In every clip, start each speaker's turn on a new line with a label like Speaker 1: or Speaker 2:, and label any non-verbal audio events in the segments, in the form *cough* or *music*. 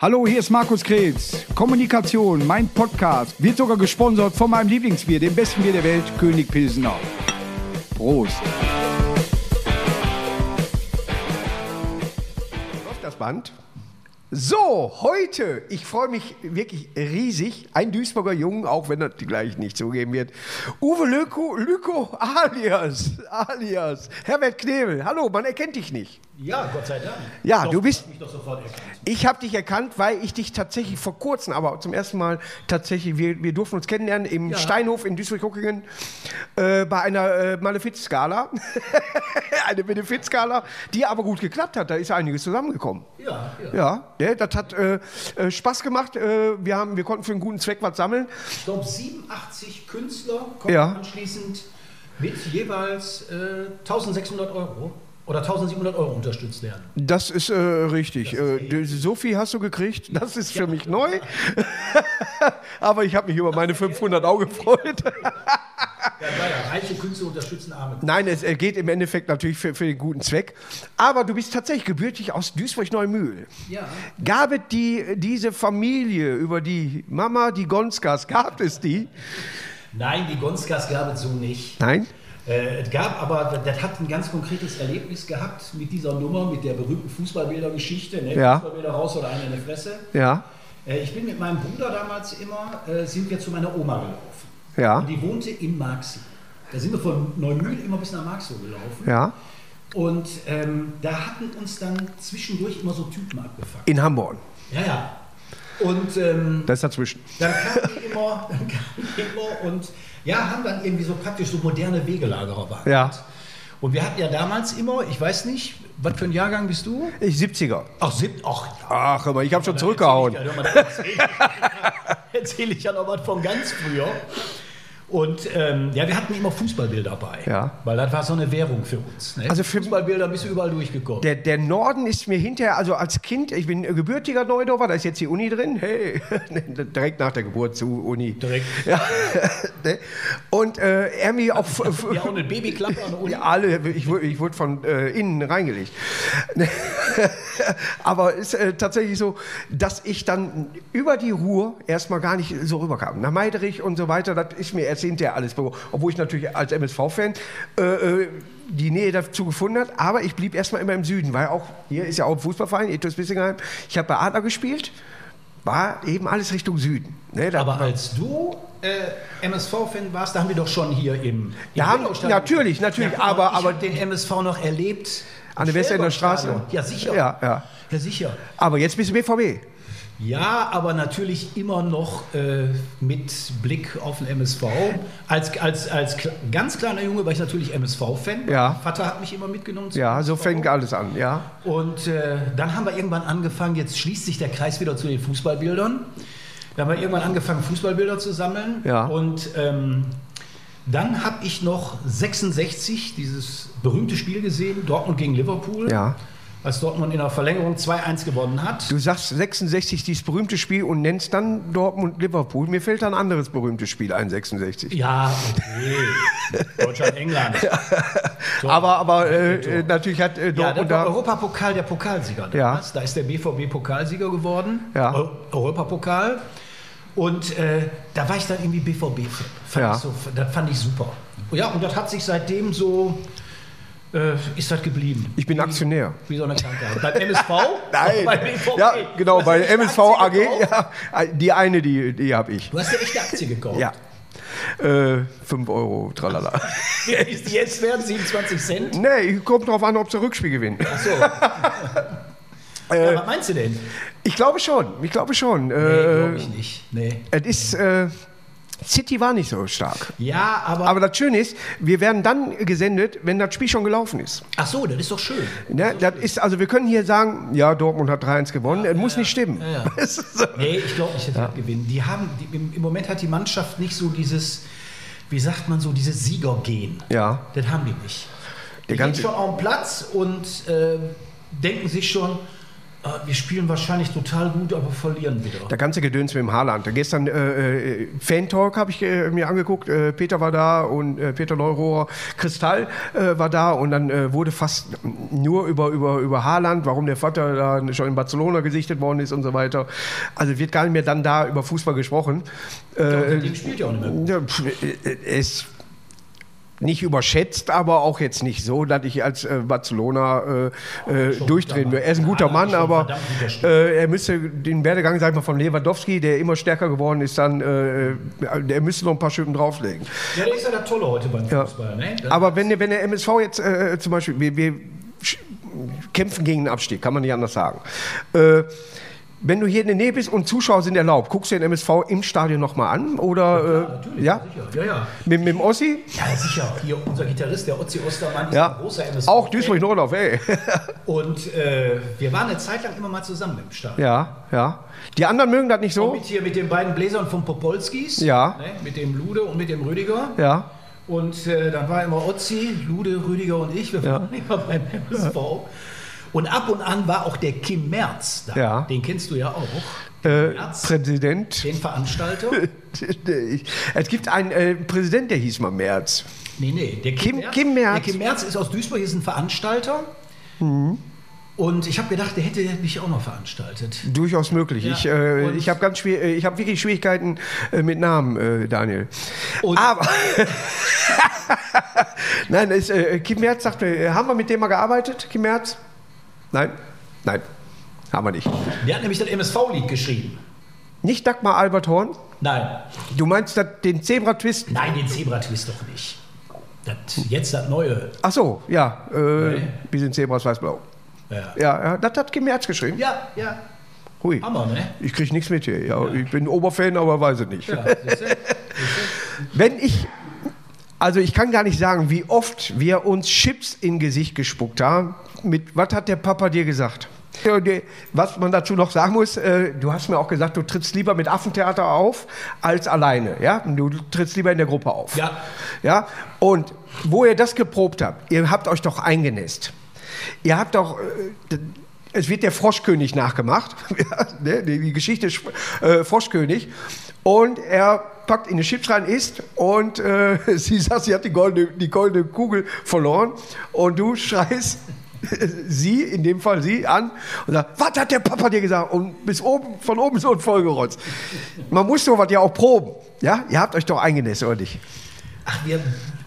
Speaker 1: Hallo, hier ist Markus Kretz. Kommunikation, mein Podcast, wird sogar gesponsert von meinem Lieblingsbier, dem besten Bier der Welt, König Pilsener. Prost.
Speaker 2: Läuft das Band? So, heute, ich freue mich wirklich riesig, ein Duisburger Jungen, auch wenn er gleich nicht zugeben wird. Uwe Lüko, Lüko alias, alias, Herbert Knebel. Hallo, man erkennt dich nicht.
Speaker 3: Ja, Gott sei Dank.
Speaker 2: Ja,
Speaker 3: Doch,
Speaker 2: du bist-. Ich habe dich erkannt, weil ich dich tatsächlich vor kurzem, aber zum ersten Mal tatsächlich, wir, wir durften uns kennenlernen im
Speaker 3: Ja.
Speaker 2: Steinhof in Duisburg-Guckingen äh, bei einer äh, Malefizskala. *laughs* eine Benefizskala, die aber gut geklappt hat. Da ist einiges zusammengekommen.
Speaker 3: Ja, ja.
Speaker 2: Ja, ja das hat äh, äh, Spaß gemacht. Äh, wir, haben, wir konnten für einen guten Zweck was sammeln.
Speaker 3: Ich glaube, 87 Künstler
Speaker 2: Ja.
Speaker 3: anschließend mit jeweils äh, 1600 Euro oder 1700 Euro unterstützt werden.
Speaker 2: Das ist äh, richtig. Äh, du- so viel hast du gekriegt. Das ist für mich neu. *laughs* aber ich habe mich über meine 500 auch gefreut.
Speaker 3: Ja, leider. Reiche Künstler unterstützen arme.
Speaker 2: Nein, es äh, geht im Endeffekt natürlich für, für den guten Zweck. Aber du bist tatsächlich gebürtig aus Duisburg-Neumühl.
Speaker 3: Ja.
Speaker 2: Gab es die, diese Familie über die Mama, die Gonskas, gab es die?
Speaker 3: Nein, die Gonskas gab es so nicht.
Speaker 2: Nein?
Speaker 3: Äh, es gab aber, das hat ein ganz konkretes Erlebnis gehabt mit dieser Nummer, mit der berühmten Fußballbilder-Geschichte. Ne?
Speaker 2: Ja.
Speaker 3: Fußballbilder raus oder einer in der Fresse.
Speaker 2: Ja?
Speaker 3: Äh, ich bin mit meinem Bruder damals immer, äh, sind wir zu meiner Oma gelaufen.
Speaker 2: Ja?
Speaker 3: Und die wohnte in Marxloh. Da sind wir von Neumühl immer bis nach Marxloh gelaufen.
Speaker 2: Ja?
Speaker 3: Und ähm, da hatten uns dann zwischendurch immer so Typen abgefangen.
Speaker 2: In Hamburg.
Speaker 3: Ja, ja. Und ähm,
Speaker 2: Das ist dazwischen.
Speaker 3: dann kamen die immer, dann kamen die immer und ja, haben dann irgendwie so praktisch so moderne Wegelagerer behandelt.
Speaker 2: Ja.
Speaker 3: Und wir hatten ja damals immer, ich weiß nicht, was für ein Jahrgang bist du?
Speaker 2: Ich 70er.
Speaker 3: Ach, sieb, ach, ja.
Speaker 2: Ach, aber ich habe schon zurückgehauen.
Speaker 3: Erzähl ich, ja, *laughs* erzähl ich ja noch was von ganz früher. Und ähm, ja, wir hatten immer Fußballbilder dabei.
Speaker 2: Ja.
Speaker 3: Weil das war so eine Währung für uns. Ne?
Speaker 2: Also für-
Speaker 3: Fußballbilder bist du überall durchgekommen.
Speaker 2: Der, der Norden ist mir hinterher, also als Kind, ich bin gebürtiger Neudorfer, da ist jetzt die Uni drin, hey, *laughs* direkt nach der Geburt zu Uni.
Speaker 3: Direkt.
Speaker 2: Ja, *laughs* ne? und äh, er mir *laughs* auch
Speaker 3: ja, und eine Babyklappe an der Uni.
Speaker 2: Ja, alle, ich, wurde- ich wurde von äh, innen reingelegt. Aber es ist äh, tatsächlich so, dass ich dann über die Ruhr erstmal gar nicht so rüberkam. Nach Meiderich und so weiter, das ist mir erst hinterher alles bewusst. Obwohl ich natürlich als MSV-Fan äh, äh, die Nähe dazu gefunden habe. Aber ich blieb erstmal immer im Süden, weil auch hier ist ja auch ein Fußballverein, Ethos Bissingheim. Ich habe bei Adler gespielt, war eben alles Richtung Süden. Ne,
Speaker 3: Aber als du äh, MSV-Fan warst, da haben wir doch schon hier im. im
Speaker 2: Da haben- natürlich, natürlich,
Speaker 3: mal,
Speaker 2: aber- aber-
Speaker 3: den MSV noch erlebt.
Speaker 2: An der Westender Straße?
Speaker 3: Ja, sicher.
Speaker 2: Ja, ja.
Speaker 3: Ja, sicher.
Speaker 2: Aber jetzt bist du BVB.
Speaker 3: Ja, aber natürlich immer noch äh, mit Blick auf den MSV. Als, als, als ganz kleiner Junge war ich natürlich MSV-Fan.
Speaker 2: Ja.
Speaker 3: Vater hat mich immer mitgenommen.
Speaker 2: Ja, so fängt alles an, ja.
Speaker 3: Und äh, dann haben wir irgendwann angefangen, jetzt schließt sich der Kreis wieder zu den Fußballbildern. Da haben wir irgendwann angefangen, Fußballbilder zu sammeln.
Speaker 2: Ja.
Speaker 3: Und ähm, dann habe ich noch 66 dieses berühmte Spiel gesehen, Dortmund gegen Liverpool.
Speaker 2: Ja.
Speaker 3: Als Dortmund in der Verlängerung 2-1 gewonnen hat.
Speaker 2: Du sagst 66 dieses berühmte Spiel und nennst dann Dortmund Liverpool. Mir fällt ein anderes berühmtes Spiel ein, 66.
Speaker 3: Ja, okay. *laughs* Deutschland, England. So.
Speaker 2: Aber, aber äh, äh, natürlich hat äh,
Speaker 3: Ja, der
Speaker 2: Dortmund da.
Speaker 3: Europapokal der Pokalsieger.
Speaker 2: Ja.
Speaker 3: damals. Da ist der BVB Pokalsieger geworden.
Speaker 2: Ja.
Speaker 3: Eu Europapokal. Und äh, da war ich dann irgendwie BVB-Fan.
Speaker 2: Ja.
Speaker 3: So, das fand ich super. Ja, und das hat sich seitdem so, äh, ist das geblieben.
Speaker 2: Ich bin Aktionär.
Speaker 3: Wie so eine Krankheit. Beim MSV? *laughs*
Speaker 2: Nein.
Speaker 3: Bei BVB?
Speaker 2: Ja, genau, bei MSV AG. Ja, die eine, die, die habe ich.
Speaker 3: Du hast ja echte Aktie gekauft.
Speaker 2: Ja. Äh, 5 Euro, tralala. *laughs*
Speaker 3: Jetzt wert 27 Cent?
Speaker 2: nee, kommt drauf an, ob sie Rückspiel gewinnen.
Speaker 3: Achso. *laughs*
Speaker 2: Äh,
Speaker 3: ja, was meinst du denn?
Speaker 2: Ich glaube schon, ich glaube schon.
Speaker 3: Nee,
Speaker 2: Äh,
Speaker 3: glaube ich nicht. Nee.
Speaker 2: es ist, äh, City war nicht so stark.
Speaker 3: Ja, aber.
Speaker 2: Aber das Schöne ist, wir werden dann gesendet, wenn das Spiel schon gelaufen ist.
Speaker 3: Ach so, das ist doch schön.
Speaker 2: Ne, das ist, also wir können hier sagen, ja, Dortmund hat 3-1 gewonnen. Es muss nicht stimmen.
Speaker 3: ja. *laughs*
Speaker 2: So.
Speaker 3: Nee, ich glaube nicht, dass wir gewinnen. Die haben, die, im, Moment hat die Mannschaft nicht so dieses, wie sagt man so, dieses Siegergehen.
Speaker 2: Ja.
Speaker 3: Das haben die nicht. Die
Speaker 2: Der
Speaker 3: gehen
Speaker 2: ganze-
Speaker 3: schon auf den Platz und äh, denken sich schon, wir spielen wahrscheinlich total gut, aber verlieren wieder.
Speaker 2: Der ganze Gedöns mit dem Haarland. Gestern äh, äh, Fan-Talk habe ich äh, mir angeguckt. Äh, Peter war da und äh, Peter Neurohrer. Kristall äh, war da und dann äh, wurde fast nur über, über, über Haaland, warum der Vater da schon in Barcelona gesichtet worden ist und so weiter. Also wird gar nicht mehr dann da über Fußball gesprochen.
Speaker 3: Ja,
Speaker 2: Äh,
Speaker 3: seitdem spielt ja auch nicht mehr gut.
Speaker 2: ja, es nicht überschätzt, aber auch jetzt nicht so, dass ich als äh, Barcelona äh, äh, durchdrehen würde. Er ist ein guter
Speaker 3: Ja,
Speaker 2: Mann, aber äh, er müsste den Werdegang, sag ich mal, von Lewandowski, der immer stärker geworden ist, dann, äh, der müsste noch ein paar Schippen drauflegen.
Speaker 3: Ja, der ist ja der Tolle heute beim
Speaker 2: Ja.
Speaker 3: Fußball. Ne?
Speaker 2: Aber wenn, der- wenn der MSV jetzt zum Beispiel, wir, wir kämpfen gegen den Abstieg, kann man nicht anders sagen. Äh, wenn du hier in der Nähe bist und Zuschauer sind erlaubt, guckst du den MSV im Stadion nochmal an? Oder äh, ja?
Speaker 3: Sicher, ja, ja.
Speaker 2: Mit, mit dem Ossi?
Speaker 3: Ja, sicher. Hier unser Gitarrist, der Otzi Ostermann, ist
Speaker 2: Ja.
Speaker 3: ein großer MSV.
Speaker 2: Auch Duisburg-Nordorf, ey. *laughs*
Speaker 3: Und äh, wir waren eine Zeit lang immer mal zusammen im Stadion.
Speaker 2: Ja, ja. Die anderen mögen das nicht
Speaker 3: Und
Speaker 2: so?
Speaker 3: mit hier mit den beiden Bläsern von Popolskis.
Speaker 2: Ja.
Speaker 3: Ne, mit dem Lude und mit dem Rüdiger.
Speaker 2: Ja.
Speaker 3: Und äh, dann war immer Otzi, Lude, Rüdiger und ich. Wir
Speaker 2: Ja.
Speaker 3: waren *laughs* immer beim MSV. Und ab und an war auch der Kim Merz da.
Speaker 2: Ja.
Speaker 3: Den kennst du ja auch. Kim
Speaker 2: Äh,
Speaker 3: Merz,
Speaker 2: Präsident.
Speaker 3: den Veranstalter. *laughs*
Speaker 2: Es gibt einen äh, Präsident, der hieß mal März.
Speaker 3: Nee, nee, der
Speaker 2: Kim- Kim Merz.
Speaker 3: Der Kim Merz ist aus Duisburg, ist ein Veranstalter.
Speaker 2: Mhm.
Speaker 3: Und ich habe gedacht, der hätte mich auch noch veranstaltet.
Speaker 2: Durchaus möglich.
Speaker 3: Ja,
Speaker 2: Ich, äh, ich habe ganz schwer, äh, ich habe wirklich Schwierigkeiten äh, mit Namen, äh, Daniel.
Speaker 3: Und-
Speaker 2: Aber *laughs* nein, es, äh, Kim Merz sagt mir, äh, haben wir mit dem mal gearbeitet, Kim Merz? Nein, nein, haben wir nicht.
Speaker 3: Der hat nämlich das MSV-Lied geschrieben.
Speaker 2: Nicht Dagmar Albert Horn.
Speaker 3: Nein,
Speaker 2: Du meinst das, den Zebra-Twist?
Speaker 3: nein, den Zebra-Twist doch nicht. Das, jetzt das Neue.
Speaker 2: Ach so, ja. Äh,
Speaker 3: Nee.
Speaker 2: Wir sind Zebras weiß-blau.
Speaker 3: Ja,
Speaker 2: Ja, ja, das hat Kim Merz geschrieben.
Speaker 3: ja. ja.
Speaker 2: Hui.
Speaker 3: Hammer, ne?
Speaker 2: Ich krieg nichts mit hier. Ja, Ich bin Oberfan, aber weiß es nicht.
Speaker 3: Ja?
Speaker 2: Wenn ich, also ich kann gar nicht sagen, wie oft wir uns Chips in Gesicht gespuckt haben. Mit was hat der Papa dir gesagt? Was man dazu noch sagen muss, äh, du hast mir auch gesagt, du trittst lieber mit Affentheater auf als alleine. Ja? Du trittst lieber in der Gruppe auf.
Speaker 3: Ja.
Speaker 2: Ja? Und wo ihr das geprobt habt, ihr habt euch doch eingenässt. Ihr habt doch. Äh, es wird der Froschkönig nachgemacht, *laughs* ne, die Geschichte Sch- äh, Froschkönig. Und er packt in die Chips rein, isst und äh, *laughs* sie sagt, sie hat die goldene, die goldene Kugel verloren. Und du schreist sie, in dem Fall sie, an und sagst, was hat der Papa dir gesagt? Und bis oben, von oben so ein vollgerotzt. Man muss sowas ja auch proben. Ja? Ihr habt euch doch eingenässt, oder nicht?
Speaker 3: Ach, wir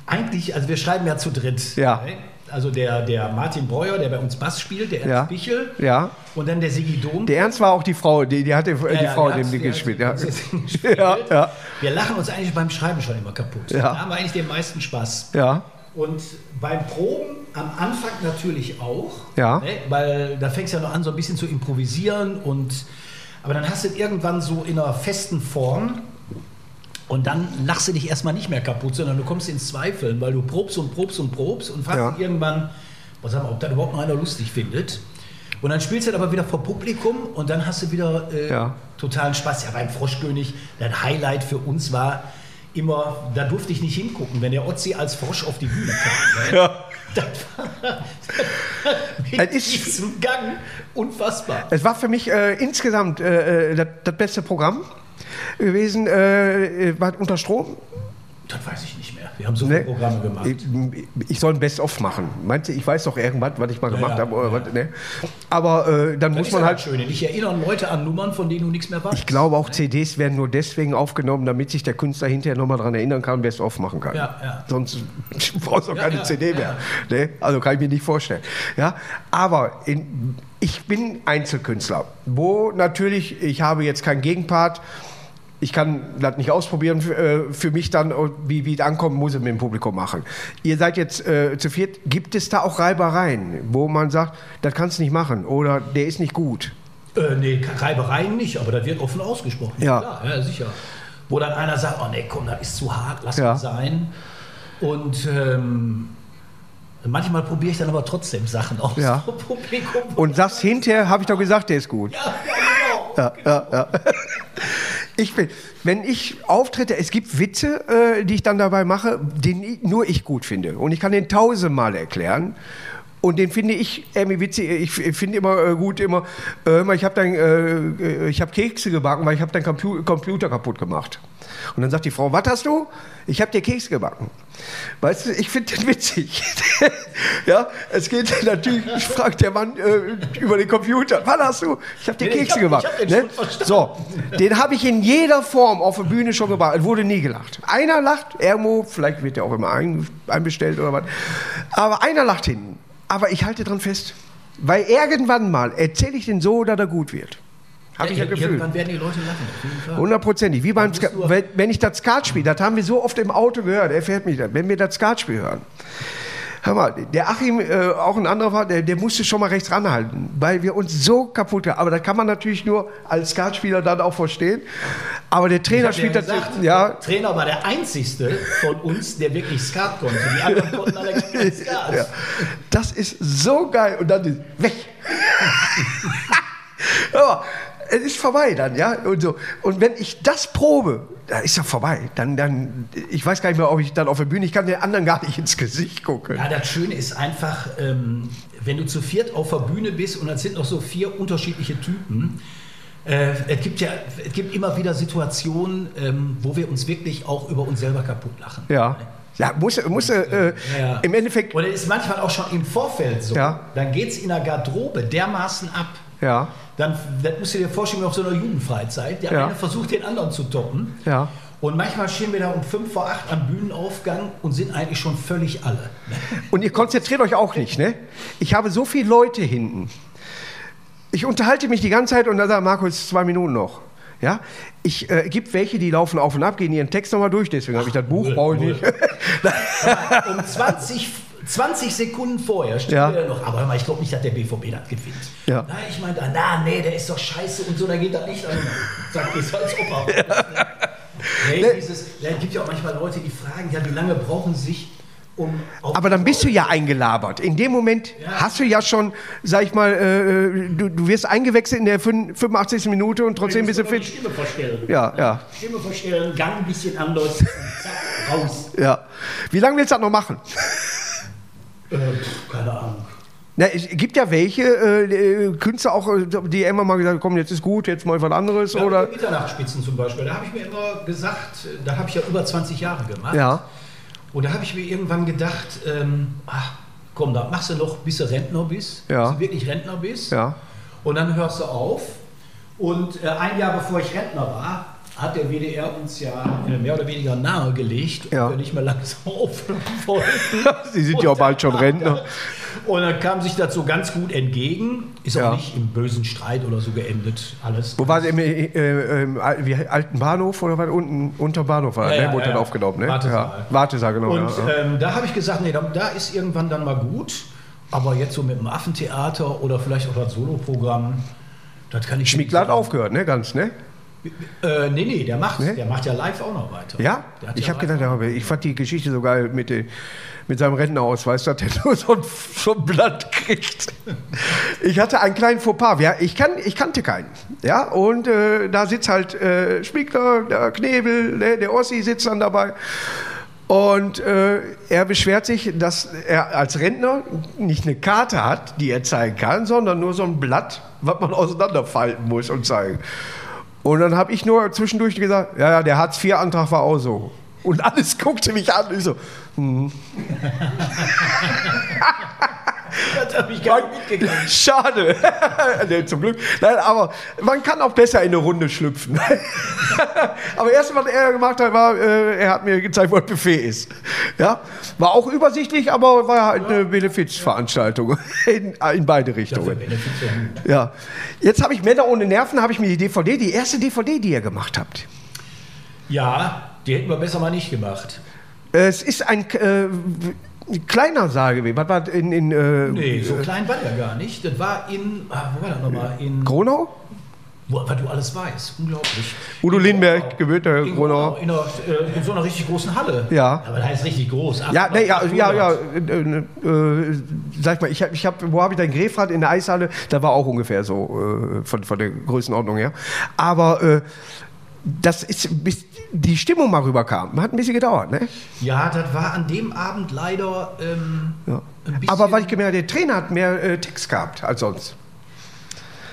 Speaker 3: eigentlich, also wir schreiben ja zu dritt.
Speaker 2: Ja.
Speaker 3: Ne? Also der, der Martin Breuer, der bei uns Bass spielt, der Ernst
Speaker 2: Ja.
Speaker 3: Bichel
Speaker 2: Ja.
Speaker 3: und dann der Sigi Dom.
Speaker 2: Der Ernst war auch die Frau, die, die hatte äh, die
Speaker 3: Ja,
Speaker 2: Frau dem
Speaker 3: hat-
Speaker 2: Ding gespielt. Ja.
Speaker 3: gespielt.
Speaker 2: Ja, ja,
Speaker 3: Wir lachen uns eigentlich beim Schreiben schon immer kaputt.
Speaker 2: Ja.
Speaker 3: Da haben wir eigentlich den meisten Spaß.
Speaker 2: ja,
Speaker 3: Und beim Proben am Anfang natürlich auch.
Speaker 2: Ja.
Speaker 3: Ne? Weil da fängst du ja noch an, so ein bisschen zu improvisieren. Und, aber dann hast du irgendwann so in einer festen Form. Und dann lachst du dich erstmal nicht mehr kaputt, sondern du kommst ins Zweifeln, weil du probst und probst und probst und fragst
Speaker 2: Ja.
Speaker 3: irgendwann, was mal, ob das überhaupt noch einer lustig findet. Und dann spielst du aber wieder vor Publikum und dann hast du wieder äh,
Speaker 2: Ja.
Speaker 3: totalen Spaß. Ja, beim Froschkönig, das Highlight für uns war immer, da durfte ich nicht hingucken, wenn der Otzi als Frosch auf die Bühne kam. Ne? *laughs*
Speaker 2: Ja.
Speaker 3: Das war *laughs* mit
Speaker 2: Es ist-
Speaker 3: diesem Gang unfassbar.
Speaker 2: Es war für mich äh, insgesamt äh, äh, das, das beste Programm gewesen. Äh, äh, war unter Strom.
Speaker 3: Das weiß ich. Wir haben so viele
Speaker 2: Ne?
Speaker 3: Programme gemacht.
Speaker 2: Ich, ich soll ein Best-of machen. Meinst du, ich weiß doch irgendwas, was ich mal gemacht
Speaker 3: ja,
Speaker 2: habe? Oder
Speaker 3: ja.
Speaker 2: was, ne? Aber äh, dann
Speaker 3: Das
Speaker 2: muss
Speaker 3: ist
Speaker 2: man halt.
Speaker 3: das Schöne. Dich erinnern Leute an Nummern, von denen du nichts mehr weißt.
Speaker 2: Ich glaube, auch CDs werden nur deswegen aufgenommen, damit sich der Künstler hinterher nochmal daran erinnern kann, Best-of machen kann.
Speaker 3: Ja, ja.
Speaker 2: Sonst *laughs* brauchst du auch keine CD mehr. Ne? Also kann ich mir nicht vorstellen. Ja? Aber in, ich bin Einzelkünstler, wo natürlich, ich habe jetzt keinen Gegenpart, ich kann das nicht ausprobieren für, äh, für mich dann, und wie, wie es ankommt, muss ich mit dem Publikum machen. Ihr seid jetzt äh, zu viert, gibt es da auch Reibereien, wo man sagt, das kannst du nicht machen oder der ist nicht gut?
Speaker 3: Äh, nee, Reibereien nicht, aber das wird offen ausgesprochen.
Speaker 2: Ja.
Speaker 3: Klar, ja, sicher. Wo dann einer sagt, oh nee, komm, das ist zu hart, lass
Speaker 2: Ja.
Speaker 3: mal sein. Und ähm, manchmal probiere ich dann aber trotzdem Sachen aus
Speaker 2: Ja.
Speaker 3: Publikum.
Speaker 2: Und sagst hinterher, habe ich doch gesagt, der ist gut.
Speaker 3: ja, ja, genau.
Speaker 2: Ja, ja. *laughs* Ich bin, wenn ich auftrete, es gibt Witze, äh, die ich dann dabei mache, den nur ich gut finde. Und ich kann den tausendmal erklären. Und den finde ich irgendwie witzig. Ich f- finde immer äh, gut, immer, äh, ich habe dann, äh, äh, ich habe Kekse gebacken, weil ich habe deinen Compu Computer kaputt gemacht. Und dann sagt die Frau, was hast du? Ich habe dir Kekse gebacken. Weißt du, ich finde den witzig. *laughs* ja, es geht *laughs* natürlich, fragt der Mann äh, über den Computer, was hast du? Ich habe dir
Speaker 3: Nee, ich
Speaker 2: Kekse
Speaker 3: hab-
Speaker 2: gebacken.
Speaker 3: ich den
Speaker 2: ne? So, den habe ich in jeder Form auf der Bühne schon gebracht. Es wurde nie gelacht. Einer lacht, irgendwo, vielleicht wird der auch immer ein, einbestellt oder was. Aber einer lacht hinten. Aber ich halte dran fest. Weil irgendwann mal erzähle ich den so, dass er gut wird. Habe ich ja gefühlt.
Speaker 3: Irgendwann werden die Leute lachen.
Speaker 2: Hundertprozentig. Wie beim wenn, wenn ich das Skat spiele, das haben wir so oft im Auto gehört, er fährt mich das, wenn wir das Skatspiel hören. Hör mal, der Achim, äh, auch ein anderer war, der, der musste schon mal rechts ranhalten, weil wir uns so kaputt haben. Aber das kann man natürlich nur als Skatspieler dann auch verstehen. Aber der Trainer spielt
Speaker 3: ja gesagt,
Speaker 2: ja,
Speaker 3: Der Trainer war der einzigste von uns, der wirklich Skat konnte. Die anderen konnten alle gar kein Skat.
Speaker 2: ja, das ist so geil. Und dann ist weg. *laughs* Aber es ist vorbei dann, ja. Und, so. und wenn ich das probe, da ist ja vorbei. Dann, dann, ich weiß gar nicht mehr, ob ich dann auf der Bühne, ich kann den anderen gar nicht ins Gesicht gucken.
Speaker 3: Ja, das Schöne ist einfach, ähm, wenn du zu viert auf der Bühne bist und dann sind noch so vier unterschiedliche Typen. Äh, es gibt ja, es gibt immer wieder Situationen, ähm, wo wir uns wirklich auch über uns selber kaputt lachen.
Speaker 2: Ja. Ja, muss, muss äh,
Speaker 3: Ja.
Speaker 2: im Endeffekt,
Speaker 3: Oder ist manchmal auch schon im Vorfeld so.
Speaker 2: Ja.
Speaker 3: Dann geht es in der Garderobe dermaßen ab.
Speaker 2: Ja,
Speaker 3: Dann das musst du dir vorstellen, auf so einer Jugendfreizeit. Der
Speaker 2: Ja.
Speaker 3: eine versucht, den anderen zu toppen.
Speaker 2: Ja.
Speaker 3: Und manchmal stehen wir da um 5 vor 8 am Bühnenaufgang und sind eigentlich schon völlig alle.
Speaker 2: Und ihr konzentriert euch auch nicht, ne? Ich habe so viele Leute hinten. Ich unterhalte mich die ganze Zeit und dann sagt Markus, zwei Minuten noch. Ja, ich äh, gibt welche, die laufen auf und ab, gehen ihren Text nochmal durch, deswegen habe ich das Buch, brauche ich nicht. *laughs*
Speaker 3: Um 20, 20 Sekunden vorher steht
Speaker 2: Ja.
Speaker 3: er noch, aber hör mal, ich glaube nicht, dass der BVB das gewinnt.
Speaker 2: Ja.
Speaker 3: Na, ich meinte, na, nee, der ist doch scheiße und so, da geht das nicht an. Sagt das als Opa. *laughs* Nee, dieses, ja, es gibt ja auch manchmal Leute, die fragen, ja, wie lange brauchen sie sich, um
Speaker 2: Aber dann bist du ja eingelabert. In dem Moment
Speaker 3: Ja.
Speaker 2: hast du ja schon, sag ich mal, äh, du, du wirst eingewechselt in der fün- 85. Minute und trotzdem bist du fit.
Speaker 4: Stimme verstellen.
Speaker 2: Ja, ja,
Speaker 4: Stimme verstellen, Gang ein bisschen anders *laughs* zack, raus.
Speaker 2: ja. Wie lange willst du das noch machen?
Speaker 3: Äh, pff, keine Ahnung.
Speaker 2: Na, es gibt ja welche äh, äh, Künstler auch, äh, die immer mal gesagt haben, komm, jetzt ist gut, jetzt mal was anderes,
Speaker 3: Ja,
Speaker 2: oder?
Speaker 3: die Mitternachtsspitzen zum Beispiel, da habe ich mir immer gesagt, da habe ich ja über 20 Jahre gemacht.
Speaker 2: Ja.
Speaker 3: Und da habe ich mir irgendwann gedacht, ähm, ach, komm, da machst du noch, bis du Rentner bist,
Speaker 2: Ja.
Speaker 3: bis du wirklich Rentner bist.
Speaker 2: Ja.
Speaker 3: Und dann hörst du auf. Und äh, ein Jahr bevor ich Rentner war, hat der WDR uns ja äh, mehr oder weniger nahegelegt,
Speaker 2: Ja.
Speaker 3: ob wir nicht mehr langsam *laughs* aufhören wollten. *laughs*
Speaker 2: Sie sind ja auch bald schon Rentner. *laughs*
Speaker 3: Und dann kam sich das so ganz gut entgegen. Ist
Speaker 2: Ja.
Speaker 3: auch nicht im bösen Streit oder so geendet, alles.
Speaker 2: Wo war sie? Im, äh, äh, wie, alten Bahnhof oder was? Unten, unter Bahnhof war,
Speaker 3: Ja,
Speaker 2: ne? Wurde dann aufgenommen, ne?
Speaker 3: Wartesaal.
Speaker 2: Wartesaal, genau.
Speaker 3: Und ähm, da habe ich gesagt, nee, da, da ist irgendwann dann mal gut. Aber jetzt so mit dem Affentheater oder vielleicht auch das Soloprogramm, das kann ich
Speaker 2: Schmiegler hat aufgehört, ne? Ganz, ne?
Speaker 3: Äh, nee, nee, der macht,
Speaker 2: Nee?
Speaker 3: der macht ja live auch noch weiter.
Speaker 2: Ja?
Speaker 3: Der
Speaker 2: Ich
Speaker 3: ja
Speaker 2: habe gedacht,
Speaker 3: auch-
Speaker 2: ich fand die Geschichte so geil mit, den, mit seinem Rentnerausweis, dass er *laughs* nur so ein, so ein Blatt kriegt. Ich hatte einen kleinen Fauxpas. Ja, ich, kann, ich kannte keinen. Ja, und äh, da sitzt halt äh, Schmiegler, der Knebel, ne, der Ossi sitzt dann dabei. Und äh, er beschwert sich, dass er als Rentner nicht eine Karte hat, die er zeigen kann, sondern nur so ein Blatt, was man auseinanderfalten muss und zeigen. Und dann habe ich nur zwischendurch gesagt, ja, ja, der Hartz-IV-Antrag war auch so. Und alles guckte mich an ich so, *laughs*
Speaker 3: Das habe ich gar nicht mitgekriegt. *laughs*
Speaker 2: schade. *laughs* nee, zum Glück. Nein, aber man kann auch besser in eine Runde schlüpfen. *laughs* aber erst was er gemacht hat, war, äh, er hat mir gezeigt, wo das Buffet ist. Ja? War auch übersichtlich, aber war halt eine Benefizveranstaltung in, in beide Richtungen.
Speaker 3: Ja.
Speaker 2: Jetzt habe ich Männer ohne Nerven, habe ich mir die DVD, die erste DVD, die ihr gemacht habt.
Speaker 3: Ja, die hätten wir besser mal nicht gemacht.
Speaker 2: Es ist ein äh, kleiner Saal gewesen. Was war in, in äh,
Speaker 3: Nee, so klein war der gar nicht. Das war in, ah, wo war das nochmal? In,
Speaker 2: Gronau?
Speaker 3: wo, weil du alles weißt. Unglaublich.
Speaker 2: Udo
Speaker 3: In
Speaker 2: Lindenberg,
Speaker 3: Gronau.
Speaker 2: gewöhnter
Speaker 3: In
Speaker 2: Gronau.
Speaker 3: In, einer, äh, in so einer richtig großen Halle.
Speaker 2: Ja.
Speaker 3: Aber das heißt richtig groß.
Speaker 2: Ja,
Speaker 3: 800,
Speaker 2: nee, ja, ja, ja.
Speaker 3: 800.
Speaker 2: Äh, äh, sag mal, ich habe, ich hab, wo habe ich dein Grefrad in der Eishalle? Da war auch ungefähr so äh, von, von der Größenordnung her. Aber äh, das ist, bis die Stimmung mal rüberkam. Hat ein bisschen gedauert, ne?
Speaker 3: Ja, das war an dem Abend leider ähm,
Speaker 2: Ja.
Speaker 3: ein bisschen.
Speaker 2: Aber weil ich gemerkt habe, der Trainer hat mehr äh, Text gehabt als sonst.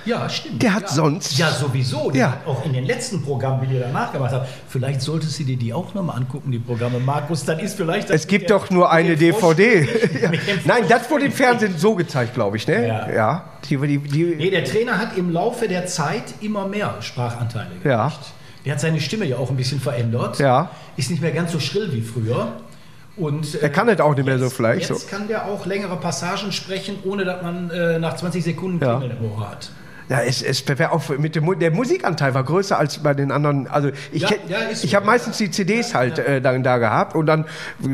Speaker 3: Ja, stimmt.
Speaker 2: Der hat
Speaker 3: ja.
Speaker 2: sonst-
Speaker 3: Ja, sowieso. Der
Speaker 2: Ja.
Speaker 3: hat auch in den letzten Programmen, die ihr danach gemacht habt. Vielleicht solltest du dir die auch nochmal angucken, die Programme, Markus. Dann ist vielleicht.
Speaker 2: Es gibt doch nur eine DVD. *laughs* Ja. Nein, das wurde im Fernsehen so gezeigt, glaube ich, ne?
Speaker 3: Ja.
Speaker 2: ja. Die, die, die,
Speaker 3: Nee, der Trainer hat im Laufe der Zeit immer mehr Sprachanteile gekriegt.
Speaker 2: Ja.
Speaker 3: Der hat seine Stimme ja auch ein bisschen verändert.
Speaker 2: Ja.
Speaker 3: Ist nicht mehr ganz so schrill wie früher. Und, äh,
Speaker 2: Er kann das auch nicht mehr so vielleicht
Speaker 3: Jetzt
Speaker 2: so.
Speaker 3: kann der auch längere Passagen sprechen, ohne dass man äh, nach 20 Sekunden
Speaker 2: Ja.
Speaker 3: Klingeln im Ohr hat.
Speaker 2: Ja, es, es auch mit dem, der Musikanteil war größer als bei den anderen. Also ich,
Speaker 3: Ja, ja, so.
Speaker 2: ich habe meistens die CDs halt Äh, dann da gehabt und dann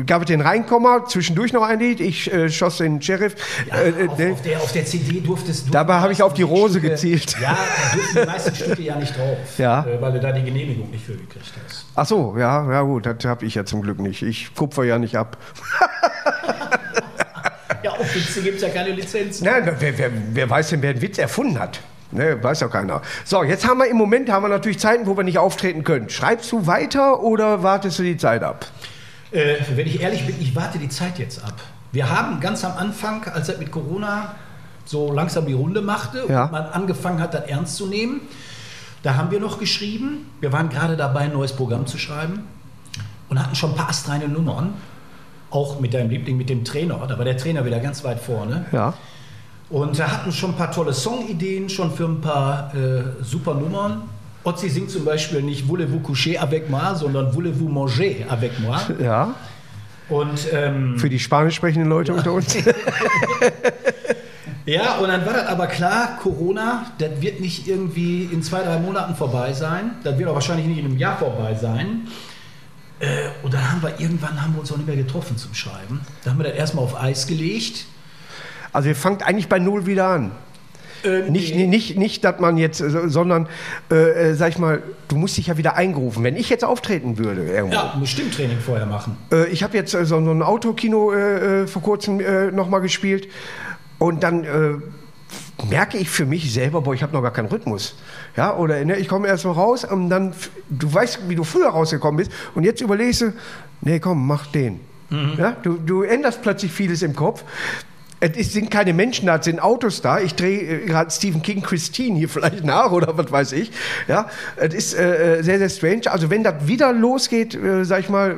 Speaker 2: gab es den Reinkommer, zwischendurch noch ein Lied, ich äh, schoss den Sheriff. Äh, äh,
Speaker 3: auf, auf, der, auf der CD durftest du.
Speaker 2: Dabei habe ich auf die Rose gezielt.
Speaker 3: Ja, da durften die meisten Stücke ja nicht drauf.
Speaker 2: Ja.
Speaker 3: Äh, weil du da die Genehmigung nicht für gekriegt hast.
Speaker 2: Ach so, ja, ja gut, das habe ich ja zum Glück nicht. Ich kupfer ja nicht ab. *laughs*
Speaker 3: Ja, auf Witze gibt es ja keine Lizenz.
Speaker 2: Nein, wer, wer, wer weiß denn, wer einen Witz erfunden hat? Ne, weiß ja keiner. So, jetzt haben wir im Moment haben wir natürlich Zeiten, wo wir nicht auftreten können. Schreibst du weiter oder wartest du die Zeit ab?
Speaker 3: Äh, wenn ich ehrlich bin, ich warte die Zeit jetzt ab. Wir haben ganz am Anfang, als er mit Corona so langsam die Runde machte
Speaker 2: Ja.
Speaker 3: und man angefangen hat, das ernst zu nehmen, da haben wir noch geschrieben. Wir waren gerade dabei, ein neues Programm zu schreiben und hatten schon ein paar astreine Nummern. Auch mit deinem Liebling, mit dem Trainer. Da war der Trainer wieder ganz weit vorne.
Speaker 2: Ja.
Speaker 3: Und wir hatten schon ein paar tolle Songideen, schon für ein paar äh, super Nummern. Otzi singt zum Beispiel nicht Voulez-vous coucher avec moi, sondern Voulez-vous manger avec moi. *laughs*
Speaker 2: Ja.
Speaker 3: Und ähm,
Speaker 2: Für die spanisch sprechenden Leute unter uns. *laughs*
Speaker 3: ja, und dann war das aber klar, Corona, das wird nicht irgendwie in zwei, drei Monaten vorbei sein. Das wird auch wahrscheinlich nicht in einem Jahr vorbei sein. Äh, und dann haben wir irgendwann haben wir uns auch nicht mehr getroffen zum Schreiben. Da haben wir das erstmal auf Eis gelegt.
Speaker 2: Also ihr fangt eigentlich bei Null wieder an.
Speaker 3: Äh,
Speaker 2: Nicht,
Speaker 3: nee.
Speaker 2: nicht, nicht, dass man jetzt, äh, sondern, äh, äh, sag ich mal, du musst dich ja wieder eingerufen. Wenn ich jetzt auftreten würde irgendwo.
Speaker 3: Ja, muss Stimmtraining vorher machen.
Speaker 2: Äh, ich habe jetzt äh, so, so ein Autokino äh, vor kurzem äh, nochmal gespielt und dann merke ich für mich selber, boah, ich habe noch gar keinen Rhythmus. Ja, oder ne, ich komme erst mal raus und dann, du weißt, wie du früher rausgekommen bist und jetzt überlegst du, nee, komm, mach den. Ja, du, du änderst plötzlich vieles im Kopf. Es sind keine Menschen da, es sind Autos da. Ich drehe äh, gerade Stephen King Christine hier *laughs* vielleicht nach oder was weiß ich. Ja, es ist äh, äh, sehr, sehr strange. Also wenn das wieder losgeht, äh, sag ich mal,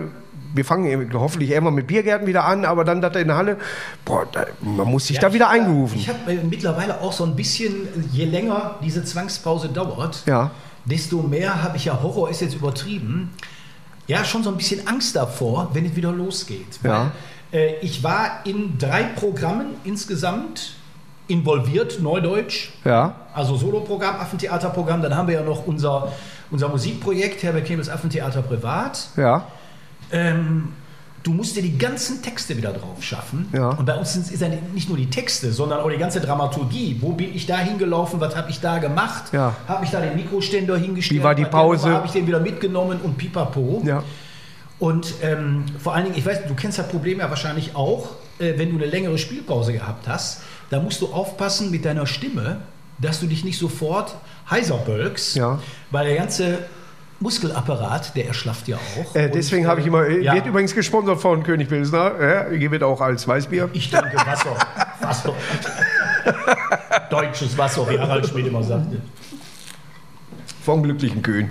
Speaker 2: wir fangen hoffentlich irgendwann mit Biergärten wieder an, aber dann das in der Halle, boah, da, man muss sich da wieder eingerufen.
Speaker 3: Ich habe äh, mittlerweile auch so ein bisschen, je länger diese Zwangspause dauert,
Speaker 2: Ja.
Speaker 3: desto mehr habe ich ja, Horror ist jetzt übertrieben, ja, schon so ein bisschen Angst davor, wenn es wieder losgeht.
Speaker 2: Ja.
Speaker 3: Weil, äh, ich war in drei Programmen insgesamt involviert, Neudeutsch,
Speaker 2: Ja,
Speaker 3: also Soloprogramm, Affentheaterprogramm, dann haben wir ja noch unser, unser Musikprojekt, Herbert Kemels Affentheater Privat.
Speaker 2: ja,
Speaker 3: Ähm, du musst dir die ganzen Texte wieder drauf schaffen.
Speaker 2: Ja.
Speaker 3: Und bei uns sind- ist ja nicht nur die Texte, sondern auch die ganze Dramaturgie. Wo bin ich da hingelaufen? Was habe ich da gemacht?
Speaker 2: Ja.
Speaker 3: Habe ich da den Mikroständer hingestellt?
Speaker 2: Wie war die Pause?
Speaker 3: Habe ich den wieder mitgenommen und pipapo.
Speaker 2: ja.
Speaker 3: Und ähm, vor allen Dingen, ich weiß, du kennst das Problem ja wahrscheinlich auch, äh, wenn du eine längere Spielpause gehabt hast, da musst du aufpassen mit deiner Stimme, dass du dich nicht sofort heiser bölkst,
Speaker 2: Ja.
Speaker 3: weil der ganze Muskelapparat, der erschlafft ja auch.
Speaker 2: Äh, deswegen
Speaker 3: äh,
Speaker 2: habe ich immer, äh,
Speaker 3: ja.
Speaker 2: wird übrigens gesponsert von König Pilsner, ja, ihr wird auch als Weißbier.
Speaker 3: Ich trinke Wasser. Wasser. *laughs* Deutsches Wasser, wie Harald Schmidt immer sagte.
Speaker 2: Vom glücklichen Köhn.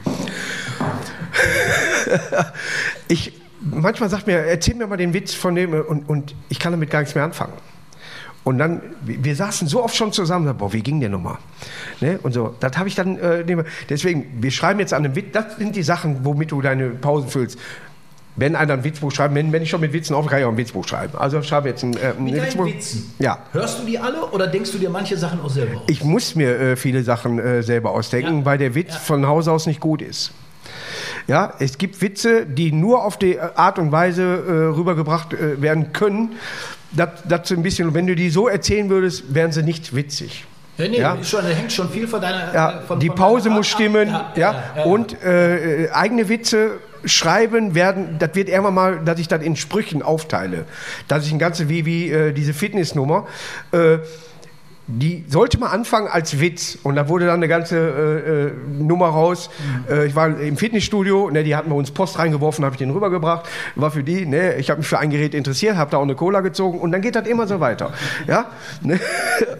Speaker 2: Ich, manchmal sagt mir, erzähl mir mal den Witz von dem und, und ich kann damit gar nichts mehr anfangen. Und dann, wir saßen so oft schon zusammen, boah, wie ging der nochmal? Ne? Und so, das habe ich dann, äh, deswegen, wir schreiben jetzt an einem Witz, das sind die Sachen, womit du deine Pausen füllst. Wenn einer ein Witzbuch schreibt, wenn, wenn ich schon mit Witzen aufhöre, kann ich auch ein Witzbuch schreiben. Also schreibe jetzt ein, äh, ein
Speaker 3: Mit
Speaker 2: Witzbuch.
Speaker 3: Witzen.
Speaker 2: Ja.
Speaker 3: Hörst du die alle oder denkst du dir manche Sachen auch selber aus?
Speaker 2: Ich muss mir äh, viele Sachen äh, selber ausdenken,
Speaker 3: Ja.
Speaker 2: weil der Witz
Speaker 3: Ja.
Speaker 2: von Haus aus nicht gut ist. Ja, es gibt Witze, die nur auf die äh, Art und Weise äh, rübergebracht äh, werden können. Das, das so ein bisschen, wenn du die so erzählen würdest, wären sie nicht witzig.
Speaker 3: Ja, nee,
Speaker 2: Ja.
Speaker 3: Schon, da hängt schon viel von deiner.
Speaker 2: Ja,
Speaker 3: äh, von,
Speaker 2: die
Speaker 3: von
Speaker 2: Pause muss
Speaker 3: Art ab.
Speaker 2: stimmen, ja, und äh, äh, eigene Witze schreiben werden, das wird irgendwann mal, dass ich das in Sprüchen aufteile. Dass ich ein ganze, wie, wie äh, diese Fitnessnummer, äh, die sollte mal anfangen als Witz. Und da wurde dann eine ganze äh, äh, Nummer raus. Äh, ich war im Fitnessstudio, ne, die hatten bei uns Post reingeworfen, habe ich den rübergebracht. War für die, ne, ich habe mich für ein Gerät interessiert, habe da auch eine Cola gezogen und dann geht das immer so weiter. Ja? Ne?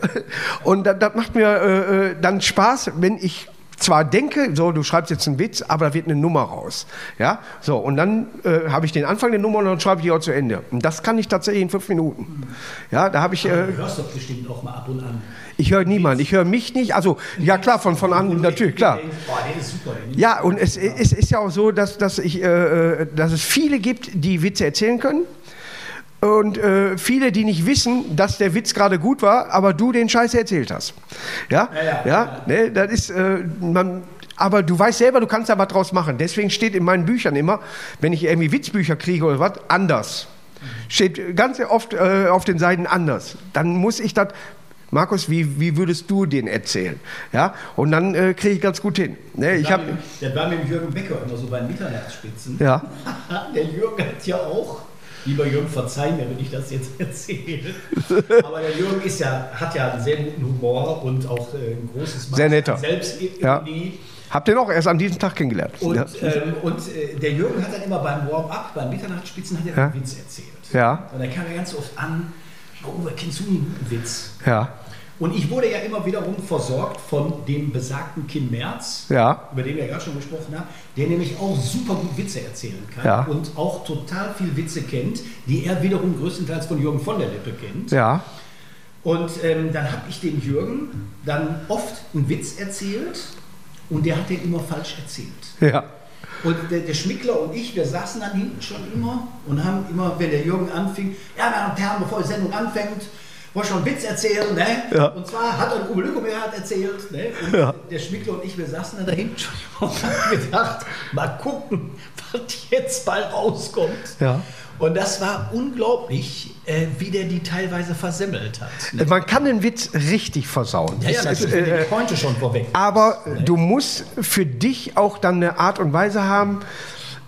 Speaker 2: *laughs* Und das, das macht mir äh, äh, dann Spaß, wenn ich zwar denke, so, du schreibst jetzt einen Witz, aber da wird eine Nummer raus. Ja, so, und dann äh, habe ich den Anfang der Nummer und dann schreibe ich die auch zu Ende. Und das kann ich tatsächlich in fünf Minuten. Ja, da habe ich, äh,
Speaker 3: Du hörst doch bestimmt auch mal ab und an.
Speaker 2: ich höre niemanden, ich höre mich nicht, also, ja klar, von, von an, natürlich, klar. Ja, und es, es ist ja auch so, dass, dass, ich, äh, äh, dass es viele gibt, die Witze erzählen können. Und äh, viele, die nicht wissen, dass der Witz gerade gut war, aber du den Scheiß erzählt hast. Ja, ja,
Speaker 3: ja,
Speaker 2: Ne, das ist, äh, man, aber du weißt selber, du kannst da was draus machen. Deswegen steht in meinen Büchern immer, wenn ich irgendwie Witzbücher kriege oder was, anders. Steht ganz oft äh, auf den Seiten anders. Dann muss ich das, Markus, wie, wie würdest du den erzählen? Ja, und dann äh, kriege ich ganz gut hin. Ne, ich
Speaker 3: war
Speaker 2: habe,
Speaker 3: mit- Das war mit dem Jürgen Becker immer so bei den Mitternachtsspitzen.
Speaker 2: ja. *laughs*
Speaker 3: Der Jürgen hat ja auch, lieber Jürgen, verzeih mir, wenn ich das jetzt *laughs* erzähle. Aber der Jürgen ist ja, hat ja einen sehr guten Humor und auch äh, ein großes Maß
Speaker 2: Sehr netter.
Speaker 3: Selbstironie.
Speaker 2: Ja. Hab den auch erst an diesem Tag kennengelernt.
Speaker 3: Und,
Speaker 2: ja.
Speaker 3: ähm, und äh, der Jürgen hat dann immer beim Warm-up, beim Mitternachtsspitzen, hat er
Speaker 2: Ja.
Speaker 3: einen Witz erzählt.
Speaker 2: Ja.
Speaker 3: Und da kam er ganz oft an, oh, kennst du einen Witz?
Speaker 2: ja,
Speaker 3: Und ich wurde ja immer wiederum versorgt von dem besagten Kim Merz,
Speaker 2: Ja.
Speaker 3: über den wir ja gerade schon gesprochen haben, der nämlich auch super gut Witze erzählen kann
Speaker 2: Ja.
Speaker 3: und auch total viel Witze kennt, die er wiederum größtenteils von Jürgen von der Lippe kennt.
Speaker 2: ja,
Speaker 3: Und ähm, dann habe ich dem Jürgen dann oft einen Witz erzählt und der hat den immer falsch erzählt.
Speaker 2: ja,
Speaker 3: Und der, der Schmickler und ich, wir saßen dann hinten schon immer und haben immer, wenn der Jürgen anfing, ja, meine Damen und Herren, bevor die Sendung anfängt, wollte schon einen Witz erzählen, ne?
Speaker 2: Ja.
Speaker 3: Und zwar hat er Uwe Lückemeyer hat erzählt, ne?
Speaker 2: Ja.
Speaker 3: der Schmickler und ich, wir saßen da hinten *laughs* schon immer und haben gedacht, mal gucken, *laughs* was jetzt bald rauskommt.
Speaker 2: Ja.
Speaker 3: Und das war unglaublich, äh, wie der die teilweise versemmelt hat. Ne?
Speaker 2: Man kann den Witz richtig versauen.
Speaker 3: Ja, ja, das
Speaker 2: ist, äh,
Speaker 3: die Pointe schon vorweg.
Speaker 2: aber du musst für dich auch dann eine Art und Weise haben,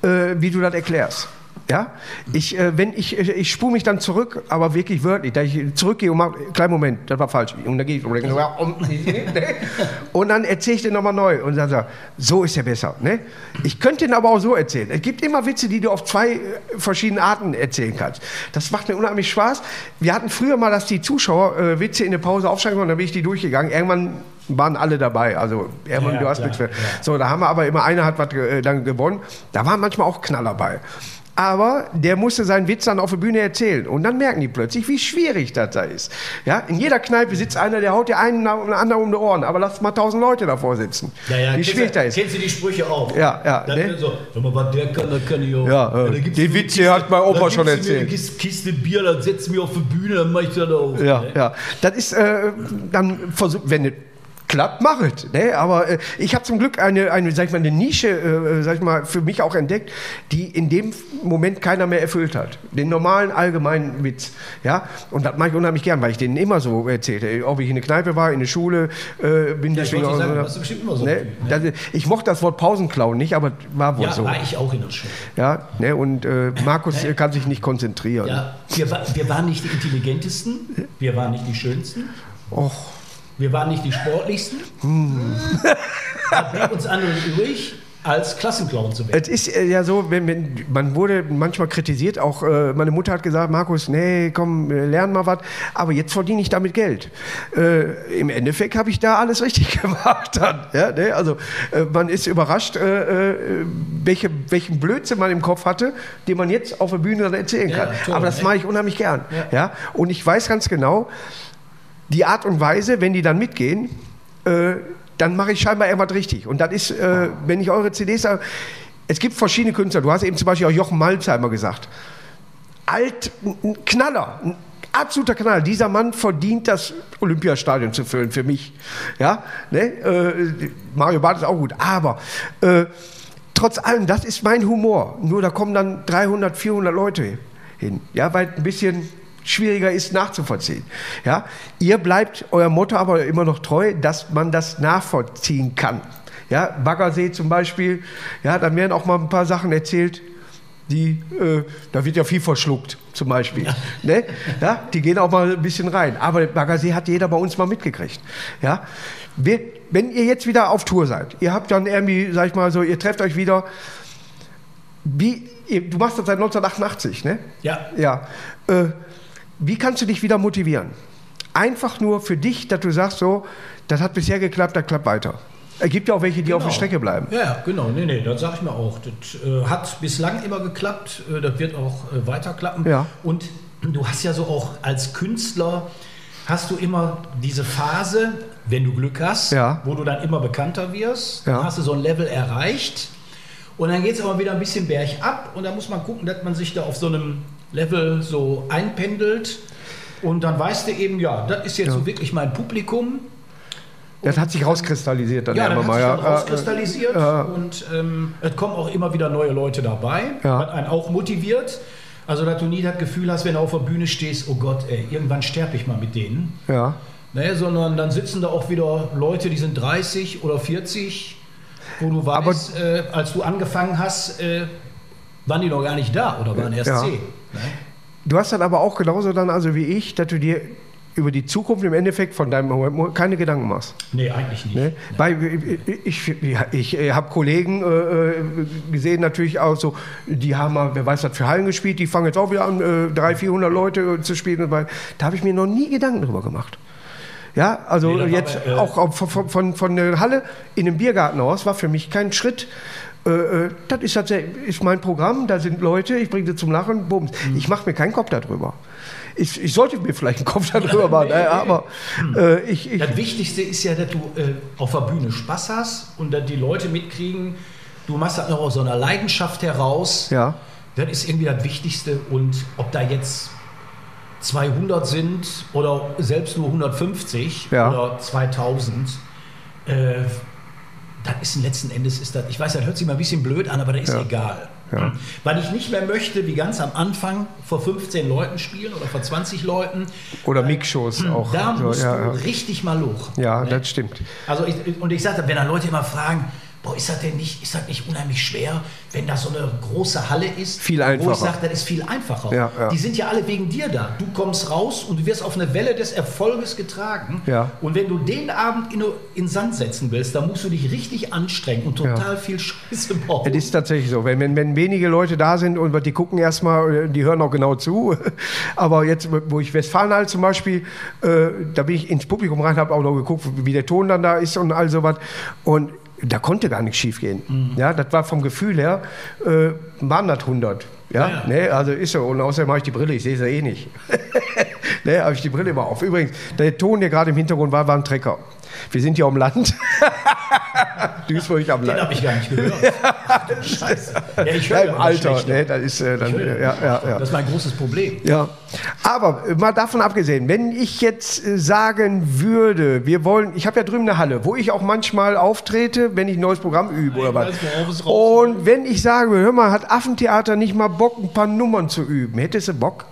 Speaker 2: äh, wie du das erklärst. Ja, ich, äh, wenn ich, äh, ich spule mich dann zurück, aber wirklich wörtlich, da ich zurückgehe und mache, kleinen Moment, das war falsch. Und dann gehe ich und, *laughs* und dann erzähle ich den nochmal neu und dann sage, so ist er besser. Ne? Ich könnte ihn aber auch so erzählen. Es gibt immer Witze, die du auf zwei äh, verschiedene Arten erzählen kannst. Das macht mir unheimlich Spaß. Wir hatten früher mal, dass die Zuschauer äh, Witze in der Pause aufschreiben konnten, dann bin ich die durchgegangen. Irgendwann waren alle dabei. Also, irgendwann,
Speaker 3: Ja,
Speaker 2: du hast
Speaker 3: klar,
Speaker 2: nichts mehr.
Speaker 3: ja.
Speaker 2: So, da haben wir aber immer einer hat was äh, dann gewonnen. Da waren manchmal auch Knaller bei. Aber der musste seinen Witz dann auf der Bühne erzählen. Und dann merken die plötzlich, wie schwierig das da ist. Ja, in jeder Kneipe sitzt einer, der haut dir einen nach dem anderen um die Ohren. Aber lass mal tausend Leute davor sitzen. wie
Speaker 3: kennst
Speaker 2: schwierig
Speaker 3: du,
Speaker 2: das ist.
Speaker 3: Kennst du die Sprüche auch?
Speaker 2: Ja, ja,
Speaker 3: Dann
Speaker 2: ne?
Speaker 3: so, sag mal, was der kann, das kann ich auch.
Speaker 2: Ja, äh,
Speaker 3: gibt's
Speaker 2: die Witze hat mein Opa
Speaker 3: dann
Speaker 2: schon
Speaker 3: du mir
Speaker 2: erzählt.
Speaker 3: eine Kiste, Bier, dann setzt mich auf die Bühne, dann mach ich das auch.
Speaker 2: Ja,
Speaker 3: ne?
Speaker 2: ja. Das ist, äh, dann versuch, wenn klappt, mach es. Ne? Aber äh, ich habe zum Glück eine, eine, sag ich mal, eine Nische, äh, sag ich mal, für mich auch entdeckt, die in dem Moment keiner mehr erfüllt hat. Den normalen allgemeinen Witz. Ja? Und das mache ich unheimlich gern, weil ich den immer so erzählte. Ob ich in der Kneipe war, in der Schule, äh, bin
Speaker 3: Ja, ich sagen,
Speaker 2: so-
Speaker 3: bestimmt immer so
Speaker 2: Ne? Das, ich mochte das Wort Pausenklauen nicht, aber war wohl
Speaker 3: Ja,
Speaker 2: so.
Speaker 3: war ich auch in der Schule.
Speaker 2: Ja, ne? Und äh, Markus äh, kann sich nicht konzentrieren.
Speaker 3: Ja, wir, wir waren nicht die intelligentesten, wir waren nicht die schönsten,
Speaker 2: Och.
Speaker 3: Wir waren nicht die sportlichsten.
Speaker 2: Hm.
Speaker 3: Da blieb uns andere übrig, als Klassenclown zu werden.
Speaker 2: Es ist äh, ja so, wenn, wenn, man wurde manchmal kritisiert, auch äh, meine Mutter hat gesagt, Markus, nee, komm, äh, lern mal was, aber jetzt verdiene ich damit Geld. Äh, Im Endeffekt habe ich da alles richtig *laughs* gemacht dann. Ja, ne? Also äh, man ist überrascht, äh, welche, welchen Blödsinn man im Kopf hatte, den man jetzt auf der Bühne dann erzählen
Speaker 3: Ja,
Speaker 2: kann.
Speaker 3: toll,
Speaker 2: aber das
Speaker 3: ne?
Speaker 2: mache ich unheimlich gern. Ja. Und ich weiß ganz genau, die Art und Weise, wenn die dann mitgehen, äh, dann mache ich scheinbar irgendwas richtig. Und das ist, äh, wenn ich eure CDs sage, es gibt verschiedene Künstler. Du hast eben zum Beispiel auch Jochen Malzheimer gesagt. Alt, ein- Knaller, ein absoluter Knaller. Dieser Mann verdient das Olympiastadion zu füllen für mich. Ja, ne? äh, Mario Barth ist auch gut. Aber äh, trotz allem, das ist mein Humor. Nur da kommen dann 300, 400 Leute hin. Ja, weil ein bisschen schwieriger ist nachzuvollziehen. Ja, ihr bleibt euer Motto aber immer noch treu, dass man das nachvollziehen kann. Ja, Baggersee zum Beispiel, ja, dann werden auch mal ein paar Sachen erzählt, die, äh, da wird ja viel verschluckt, zum Beispiel. Ne? Ja, die gehen auch mal ein bisschen rein. Aber Baggersee hat jeder bei uns mal mitgekriegt. Ja? Wir, wenn ihr jetzt wieder auf Tour seid, ihr habt dann irgendwie, sag ich mal so, ihr trefft euch wieder, wie, ihr, du machst das seit 1988, ne?
Speaker 3: Ja.
Speaker 2: Ja. Äh, wie kannst du dich wieder motivieren? Einfach nur für dich, dass du sagst so, das hat bisher geklappt, das klappt weiter. Es gibt ja auch welche, die auf der Strecke bleiben.
Speaker 3: Ja, genau. Nee, nee, das sage ich mir auch. Das äh, hat bislang immer geklappt. Äh, das wird auch äh, weiter klappen.
Speaker 2: Ja.
Speaker 3: Und du hast ja so auch als Künstler, hast du immer diese Phase, wenn du Glück hast,
Speaker 2: Ja.
Speaker 3: wo du dann immer bekannter wirst.
Speaker 2: Ja.
Speaker 3: Dann hast du so ein Level erreicht. Und dann geht es aber wieder ein bisschen bergab. Und da muss man gucken, dass man sich da auf so einem Level so einpendelt. Und dann weißt du eben, ja, das ist jetzt so wirklich mein Publikum.
Speaker 2: Das hat sich rauskristallisiert dann
Speaker 3: Ja, dann hat
Speaker 2: mal.
Speaker 3: sich dann
Speaker 2: ja.
Speaker 3: rauskristallisiert
Speaker 2: Ja.
Speaker 3: und ähm, es kommen auch immer wieder neue Leute dabei,
Speaker 2: Ja.
Speaker 3: was einen auch motiviert. Also, dass du nie das Gefühl hast, wenn du auf der Bühne stehst, oh Gott, ey, irgendwann sterbe ich mal mit denen.
Speaker 2: ja.
Speaker 3: Ne, sondern dann sitzen da auch wieder Leute, die sind 30 oder 40, wo du weißt, äh, als du angefangen hast, äh, waren die noch gar nicht da oder waren erst
Speaker 2: Ja.
Speaker 3: 10. Ne?
Speaker 2: Du hast dann aber auch genauso dann, also wie ich, dass du dir über die Zukunft im Endeffekt von deinem Moment keine Gedanken machst.
Speaker 3: Nee, eigentlich nicht.
Speaker 2: Ne? Weil ich, ich, ich, ich habe Kollegen äh, gesehen, natürlich auch so, die haben mal, wer weiß was für Hallen gespielt, die fangen jetzt auch wieder an, äh, 300, 400 Leute zu spielen. Da habe ich mir noch nie Gedanken drüber gemacht. Ja, also
Speaker 3: Nee,
Speaker 2: jetzt
Speaker 3: aber, äh,
Speaker 2: auch von, von, von der Halle in den Biergarten aus war für mich kein Schritt. Äh, äh, das ist, das ist mein Programm, da sind Leute, ich bringe sie zum Lachen, bums.
Speaker 3: Mhm.
Speaker 2: Ich mache mir keinen Kopf darüber. Ich, ich sollte mir vielleicht einen Kopf *laughs* darüber machen, äh, aber äh, ich, ich,
Speaker 3: Das Wichtigste ist ja, dass du äh, auf der Bühne Spaß hast und dass die Leute mitkriegen, du machst das noch aus so einer Leidenschaft heraus.
Speaker 2: ja.
Speaker 3: Das ist irgendwie das Wichtigste. Und ob da jetzt 200 sind oder selbst nur 150
Speaker 2: Ja.
Speaker 3: oder 2000, äh, das ist letzten Endes, ist das, ich weiß, das hört sich mal ein bisschen blöd an, aber das ist
Speaker 2: Ja.
Speaker 3: egal.
Speaker 2: Ja.
Speaker 3: Weil ich nicht mehr möchte, wie ganz am Anfang vor 15 Leuten spielen oder vor 20 Leuten.
Speaker 2: Oder Mixshows auch.
Speaker 3: Da musst
Speaker 2: ja,
Speaker 3: du richtig mal hoch.
Speaker 2: ja,
Speaker 3: Ne?
Speaker 2: das stimmt.
Speaker 3: Also ich, und ich sage, wenn dann Leute immer fragen, boah, ist das denn nicht, ist das nicht unheimlich schwer, wenn da so eine große Halle ist?
Speaker 2: Viel
Speaker 3: Wo
Speaker 2: einfacher.
Speaker 3: ich sage, das ist viel einfacher.
Speaker 2: Ja, ja.
Speaker 3: Die sind ja alle wegen dir da. Du kommst raus und du wirst auf eine Welle des Erfolges getragen.
Speaker 2: Ja.
Speaker 3: Und wenn du den Abend in, in Sand setzen willst, dann musst du dich richtig anstrengen und total viel Scheiße bauen.
Speaker 2: Es ist tatsächlich so. Wenn, wenn, wenn wenige Leute da sind und die gucken erstmal, die hören auch genau zu. *laughs* Aber jetzt, wo ich Westfalenhall zum Beispiel, äh, da bin ich ins Publikum rein, habe auch noch geguckt, wie der Ton dann da ist und all sowas. Und da konnte gar nichts schief gehen.
Speaker 3: Mhm.
Speaker 2: Ja, das war vom Gefühl her, äh, waren das 100. Ja,
Speaker 3: Ja, ja.
Speaker 2: Ne, also ist so. Und außerdem habe ich die Brille, ich sehe sie eh nicht. *laughs* ne, habe ich die Brille immer auf. Übrigens, der Ton, der gerade im Hintergrund war, war ein Trecker. Wir sind hier am Land. *laughs* Duisburg am
Speaker 3: Den
Speaker 2: Land.
Speaker 3: habe ich gar nicht gehört. Ach, Scheiße. Ja, ich höre
Speaker 2: Ja,
Speaker 3: ja
Speaker 2: im Alter, ne, das ist äh, dann, ja, ja, ja.
Speaker 3: Das ist mein großes Problem.
Speaker 2: Ja, aber äh, mal davon abgesehen, wenn ich jetzt äh, sagen würde, wir wollen, ich habe ja drüben eine Halle, wo ich auch manchmal auftrete, wenn ich ein neues Programm übe oder was. Und wenn ich sage, hör mal, hat Affentheater nicht mal Bock, ein paar Nummern zu üben, hättest du Bock?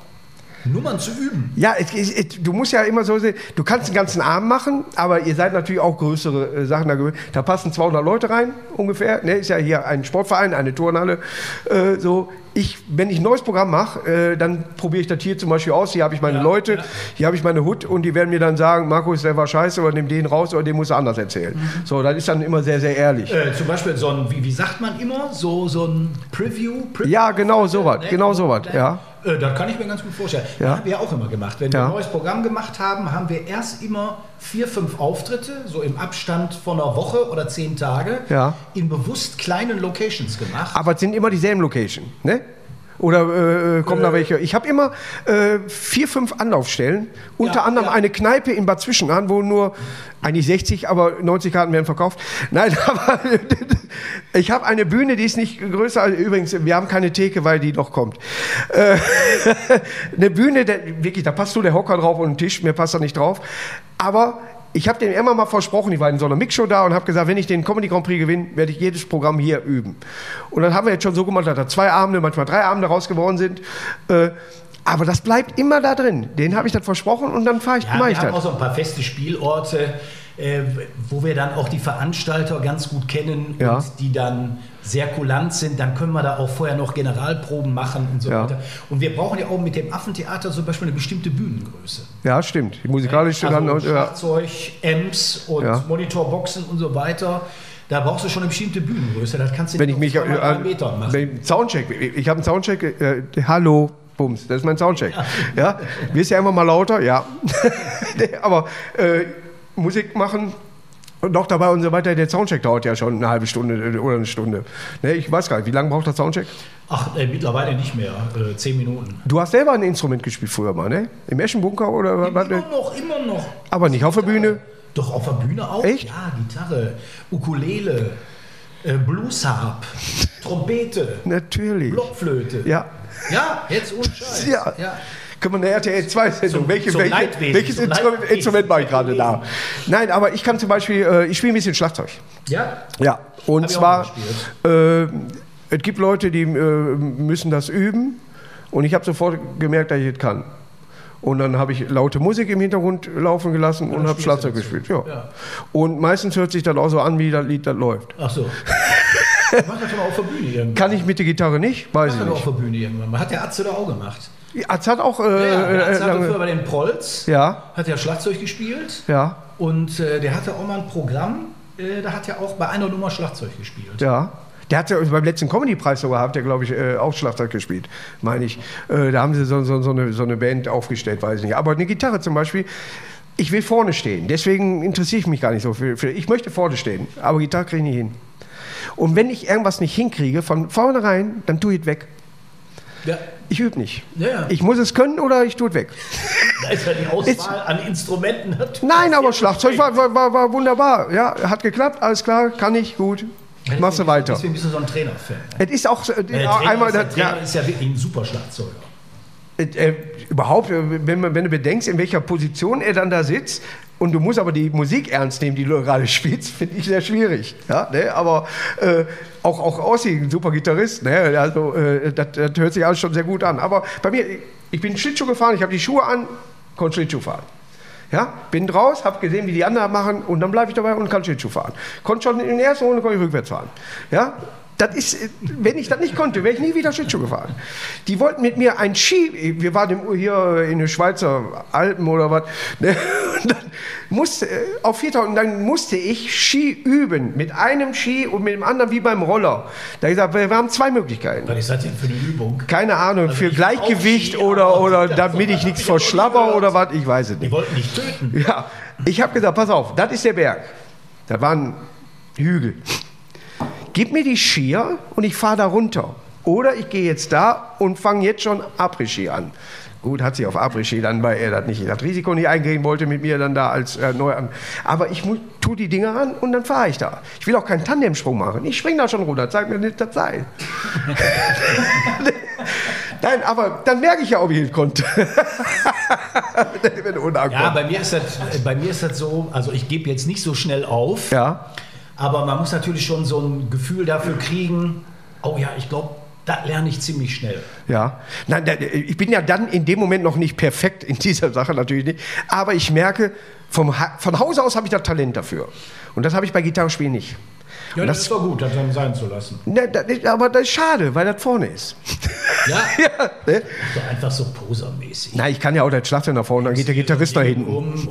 Speaker 3: Nummern zu üben.
Speaker 2: Ja, es, es, du musst ja immer so sehen, du kannst den ganzen Abend machen, aber ihr seid natürlich auch größere äh, Sachen da gewöhnt. Da passen 200 Leute rein, ungefähr. Ne, ist ja hier ein Sportverein, eine Turnhalle. Äh, so. Ich, wenn ich ein neues Programm mache, äh, dann probiere ich das hier zum Beispiel aus. Hier habe ich meine
Speaker 3: Ja,
Speaker 2: Leute,
Speaker 3: ja.
Speaker 2: hier habe ich meine Hut und die werden mir dann sagen, Markus, der war scheiße oder nimm den raus oder den musst du anders erzählen.
Speaker 3: Mhm.
Speaker 2: So, das ist dann immer sehr, sehr ehrlich.
Speaker 3: Äh, zum Beispiel so ein, wie, wie sagt man immer, so, so ein Preview? Preview
Speaker 2: Ja, genau sowas,
Speaker 3: Ne?
Speaker 2: genau sowas, ja.
Speaker 3: Äh, das kann ich mir ganz gut vorstellen.
Speaker 2: Ja.
Speaker 3: Das haben wir ja auch immer gemacht. Wenn wir ein neues Programm gemacht haben, haben wir erst immer vier, fünf Auftritte, so im Abstand von einer Woche oder zehn Tage,
Speaker 2: Ja.
Speaker 3: in bewusst kleinen Locations gemacht.
Speaker 2: Aber es sind immer dieselben Location, ne? Oder äh, kommen da welche? Ich habe immer äh, vier, fünf Anlaufstellen. Unter
Speaker 3: Ja,
Speaker 2: anderem
Speaker 3: ja.
Speaker 2: eine Kneipe in Bad Zwischenahn, wo nur eigentlich 60, aber 90 Karten werden verkauft. *laughs* Nein, aber *laughs* ich habe eine Bühne, die ist nicht größer. als- Übrigens, wir haben keine Theke, weil die noch kommt. Äh, *laughs* eine Bühne, der, wirklich, da passt nur der Hocker drauf und ein Tisch, mir passt da nicht drauf. Aber ich habe dem immer mal versprochen, ich war in so einer Mixshow da und habe gesagt, wenn ich den Comedy Grand Prix gewinne, werde ich jedes Programm hier üben. Und dann haben wir jetzt schon so gemacht, dass da zwei Abende, manchmal drei Abende raus geworden sind. Äh, aber das bleibt immer da drin. Den habe ich das versprochen und dann fahre ich,
Speaker 3: Ja,
Speaker 2: mache
Speaker 3: wir
Speaker 2: ich
Speaker 3: haben
Speaker 2: das.
Speaker 3: auch so ein paar feste Spielorte. Äh, wo wir dann auch die Veranstalter ganz gut kennen
Speaker 2: Ja.
Speaker 3: und die dann sehr kulant sind, dann können wir da auch vorher noch Generalproben machen und so
Speaker 2: Ja.
Speaker 3: weiter. Und wir brauchen ja auch mit dem Affentheater zum Beispiel eine bestimmte Bühnengröße.
Speaker 2: Ja, stimmt. Die musikalische dann.
Speaker 3: also
Speaker 2: ja.
Speaker 3: Schlagzeug, Amps und
Speaker 2: Ja.
Speaker 3: Monitorboxen und so weiter. Da brauchst du schon eine bestimmte Bühnengröße. Das kannst du
Speaker 2: Wenn
Speaker 3: nicht
Speaker 2: ich mich
Speaker 3: auf zweimal drei
Speaker 2: an,
Speaker 3: Meter machen.
Speaker 2: wenn ich- Soundcheck, ich habe einen Soundcheck, äh, hallo, Bums, das ist mein Soundcheck. *laughs* Ja, wirst ja immer mal lauter, ja. *laughs* Aber äh, Musik machen und noch dabei und so weiter, der Soundcheck dauert ja schon eine halbe Stunde oder eine Stunde. Ne, ich weiß gar nicht, wie lange braucht der Soundcheck?
Speaker 3: Ach, äh, mittlerweile nicht mehr. Äh, zehn Minuten.
Speaker 2: Du hast selber ein Instrument gespielt früher mal, ne? Im Eschenbunker oder was?
Speaker 3: Immer noch, immer noch.
Speaker 2: Aber nicht auf der Bühne.
Speaker 3: Doch, auf der Bühne auch?
Speaker 2: Echt?
Speaker 3: Ja, Gitarre, Ukulele, äh, Bluesharp, Trompete,
Speaker 2: Natürlich.
Speaker 3: Blockflöte.
Speaker 2: Ja.
Speaker 3: Ja, jetzt ohne Scheiß.
Speaker 2: Ja. Können wir eine RTL 2 Sendung?
Speaker 3: Zum-
Speaker 2: Welche,
Speaker 3: zum
Speaker 2: welche, welches
Speaker 3: zum
Speaker 2: Instrument, mache ich gerade da? Nein, aber ich kann zum Beispiel, äh, ich spiele ein bisschen Schlagzeug.
Speaker 3: Ja?
Speaker 2: Ja, und
Speaker 3: Hab
Speaker 2: zwar, äh, es gibt Leute, die äh, müssen das üben und ich habe sofort gemerkt, dass ich es kann. Und dann habe ich laute Musik im Hintergrund laufen gelassen und,
Speaker 3: dann
Speaker 2: habe Schlagzeug gespielt. Ja.
Speaker 3: Ja.
Speaker 2: Und meistens hört sich das auch so an, wie das Lied das läuft.
Speaker 3: Ach so. *laughs* Mach das schon mal auf der Bühne irgendwann.
Speaker 2: Kann ich mit der Gitarre nicht? Weiß
Speaker 3: Mach
Speaker 2: ich
Speaker 3: das auf
Speaker 2: nicht.
Speaker 3: der Bühne irgendwann. Hat der Atze da auch gemacht.
Speaker 2: Es hat auch äh,
Speaker 3: Ja, Atze
Speaker 2: äh,
Speaker 3: hatte früher bei den Prolls,
Speaker 2: Ja,
Speaker 3: hat ja Schlagzeug gespielt.
Speaker 2: ja,
Speaker 3: Und äh, der hatte auch mal ein Programm, äh, da hat er auch bei einer Nummer Schlagzeug gespielt.
Speaker 2: ja. Der hat ja beim letzten Comedy-Preis sogar, hat der, glaube ich, äh, auch Schlagzeug gespielt, meine ich. Äh, da haben sie so, so, so, eine, so eine Band aufgestellt, weiß ich nicht. Aber eine Gitarre zum Beispiel, ich will vorne stehen. Deswegen interessiere ich mich gar nicht so für, für. Ich möchte vorne stehen, aber Gitarre kriege ich nicht hin. Und wenn ich irgendwas nicht hinkriege, von vornherein, dann tue ich es weg.
Speaker 3: Ja.
Speaker 2: Ich übe nicht.
Speaker 3: Ja.
Speaker 2: Ich muss es können oder ich tue es weg.
Speaker 3: Da ist ja die Auswahl an Instrumenten.
Speaker 2: Nein, aber Schlagzeug war, war, war, wunderbar. Ja, hat geklappt, alles klar, kann ich, gut. Machst du weiter.
Speaker 3: Deswegen bist du so ein Trainer-Fan.
Speaker 2: Es ist auch äh,
Speaker 3: Der Trainer,
Speaker 2: einmal,
Speaker 3: ist, der Trainer
Speaker 2: ja,
Speaker 3: ist ja wirklich ein super Schlagzeuger.
Speaker 2: Äh, äh, überhaupt, äh, wenn, man, wenn du bedenkst, in welcher Position er dann da sitzt und du musst aber die Musik ernst nehmen, die du gerade *laughs* spielst, finde ich sehr schwierig. Ja, ne? Aber äh, auch, auch Ossi, ein super Gitarrist, ne? also, äh, das, hört sich alles schon sehr gut an. Aber bei mir, ich bin Schlittschuh gefahren, ich habe die Schuhe an, konnte Schlittschuh fahren. Ja, bin raus, habe gesehen, wie die anderen machen und dann bleibe ich dabei und kann Schlittschuh fahren. Konnte schon in der ersten Runde konnte ich rückwärts fahren. Ja, das ist, wenn ich das nicht konnte, wäre ich nie wieder Schlittschuh gefahren. Die wollten mit mir ein Ski, wir waren hier in den Schweizer Alpen oder was, ne? und dann musste, äh, auf 4000, und dann musste ich Ski üben, mit einem Ski und mit dem anderen wie beim Roller. Da ich gesagt, wir wir haben zwei Möglichkeiten.
Speaker 3: Was ist das denn für eine Übung?
Speaker 2: Keine Ahnung, für
Speaker 3: ich
Speaker 2: Gleichgewicht oder, oder damit ich nichts verschlabber oder was, ich weiß es nicht.
Speaker 3: Die wollten dich töten.
Speaker 2: Ja, ich habe gesagt, pass auf, das ist der Berg. Da war ein Hügel. Gib mir die Skier und ich fahre da runter. Oder ich gehe jetzt da und fange jetzt schon Après-Ski an. Gut, hat sich auf Après-Ski dann, weil er das nicht, das Risiko nicht eingehen wollte mit mir dann da als äh, neu an. Aber ich mu- tu die Dinger an und dann fahre ich da. Ich will auch keinen Tandemsprung machen. Ich spring da schon runter, zeig mir nicht das Seil. *laughs* Nein, aber dann merke ich ja, ob ich ihn konnte. *laughs*
Speaker 3: Ja, bei mir ist das, bei mir ist das so, also ich gebe jetzt nicht so schnell auf,
Speaker 2: ja.
Speaker 3: Aber man muss natürlich schon so ein Gefühl dafür kriegen, oh ja, ich glaube, das lerne ich ziemlich schnell.
Speaker 2: Ja, nein, da- ich bin ja dann in dem Moment noch nicht perfekt in dieser Sache, natürlich nicht. Aber ich merke, vom, Ha- von Hause aus habe ich das Talent dafür. Und das habe ich bei Gitarrespielen nicht.
Speaker 3: Ja, das,
Speaker 2: das-
Speaker 3: ist doch gut, das dann sein zu lassen.
Speaker 2: Ne, das aber das ist schade, weil das vorne ist.
Speaker 3: Ja, *laughs*
Speaker 2: ja, ne?
Speaker 3: so einfach so posermäßig.
Speaker 2: Nein, ich kann ja auch das Schlagzeug nach vorne, dann geht der Gitarrist nach hinten.
Speaker 3: Um und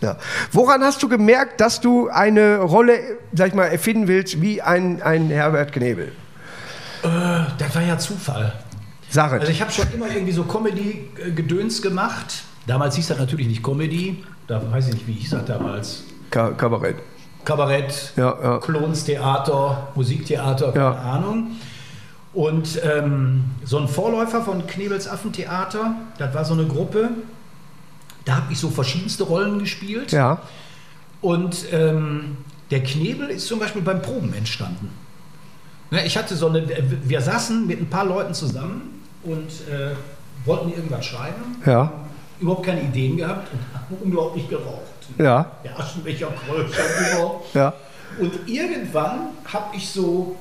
Speaker 2: Ja. Woran hast du gemerkt, dass du eine Rolle, sag ich mal, erfinden willst, wie ein, ein Herbert Knebel?
Speaker 3: das war ja Zufall.
Speaker 2: Sag es.
Speaker 3: Also ich habe schon immer irgendwie so Comedy-Gedöns gemacht. Damals hieß das natürlich nicht Comedy, da weiß ich nicht, wie hieß das damals.
Speaker 2: Ka Kabarett.
Speaker 3: Kabarett,
Speaker 2: Ja, ja.
Speaker 3: Klonstheater, Musiktheater, keine
Speaker 2: Ja.
Speaker 3: Ahnung. Und ähm, so ein Vorläufer von Knebels Affentheater, das war so eine Gruppe, da habe ich so verschiedenste Rollen gespielt.
Speaker 2: Ja.
Speaker 3: Und ähm, der Knebel ist zum Beispiel beim Proben entstanden. Ne, ich hatte so eine, wir saßen mit ein paar Leuten zusammen und äh, wollten irgendwas schreiben,
Speaker 2: Ja.
Speaker 3: überhaupt keine Ideen gehabt und haben unglaublich geraucht.
Speaker 2: Ja.
Speaker 3: Der Aschenbecher Kröllchen überhaupt.
Speaker 2: Ja.
Speaker 3: Und irgendwann habe ich so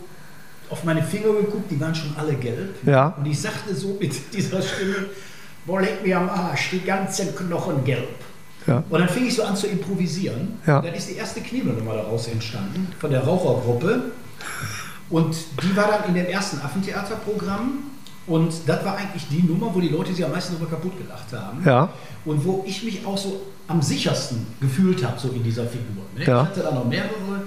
Speaker 3: auf meine Finger geguckt, die waren schon alle gelb.
Speaker 2: Ja.
Speaker 3: Und ich sagte so mit *laughs* dieser Stimme, boah, leck mir am Arsch, die ganzen Knochen gelb.
Speaker 2: Ja.
Speaker 3: Und dann fing ich so an zu improvisieren.
Speaker 2: Ja.
Speaker 3: Dann ist die erste Kniemelnummer daraus entstanden, von der Rauchergruppe. Und die war dann in dem ersten Affentheaterprogramm. Und das war eigentlich die Nummer, wo die Leute sich am meisten darüber kaputt gelacht haben.
Speaker 2: Ja.
Speaker 3: Und wo ich mich auch so am sichersten gefühlt habe, so in dieser Figur. Ne?
Speaker 2: Ja.
Speaker 3: Ich hatte da noch mehrere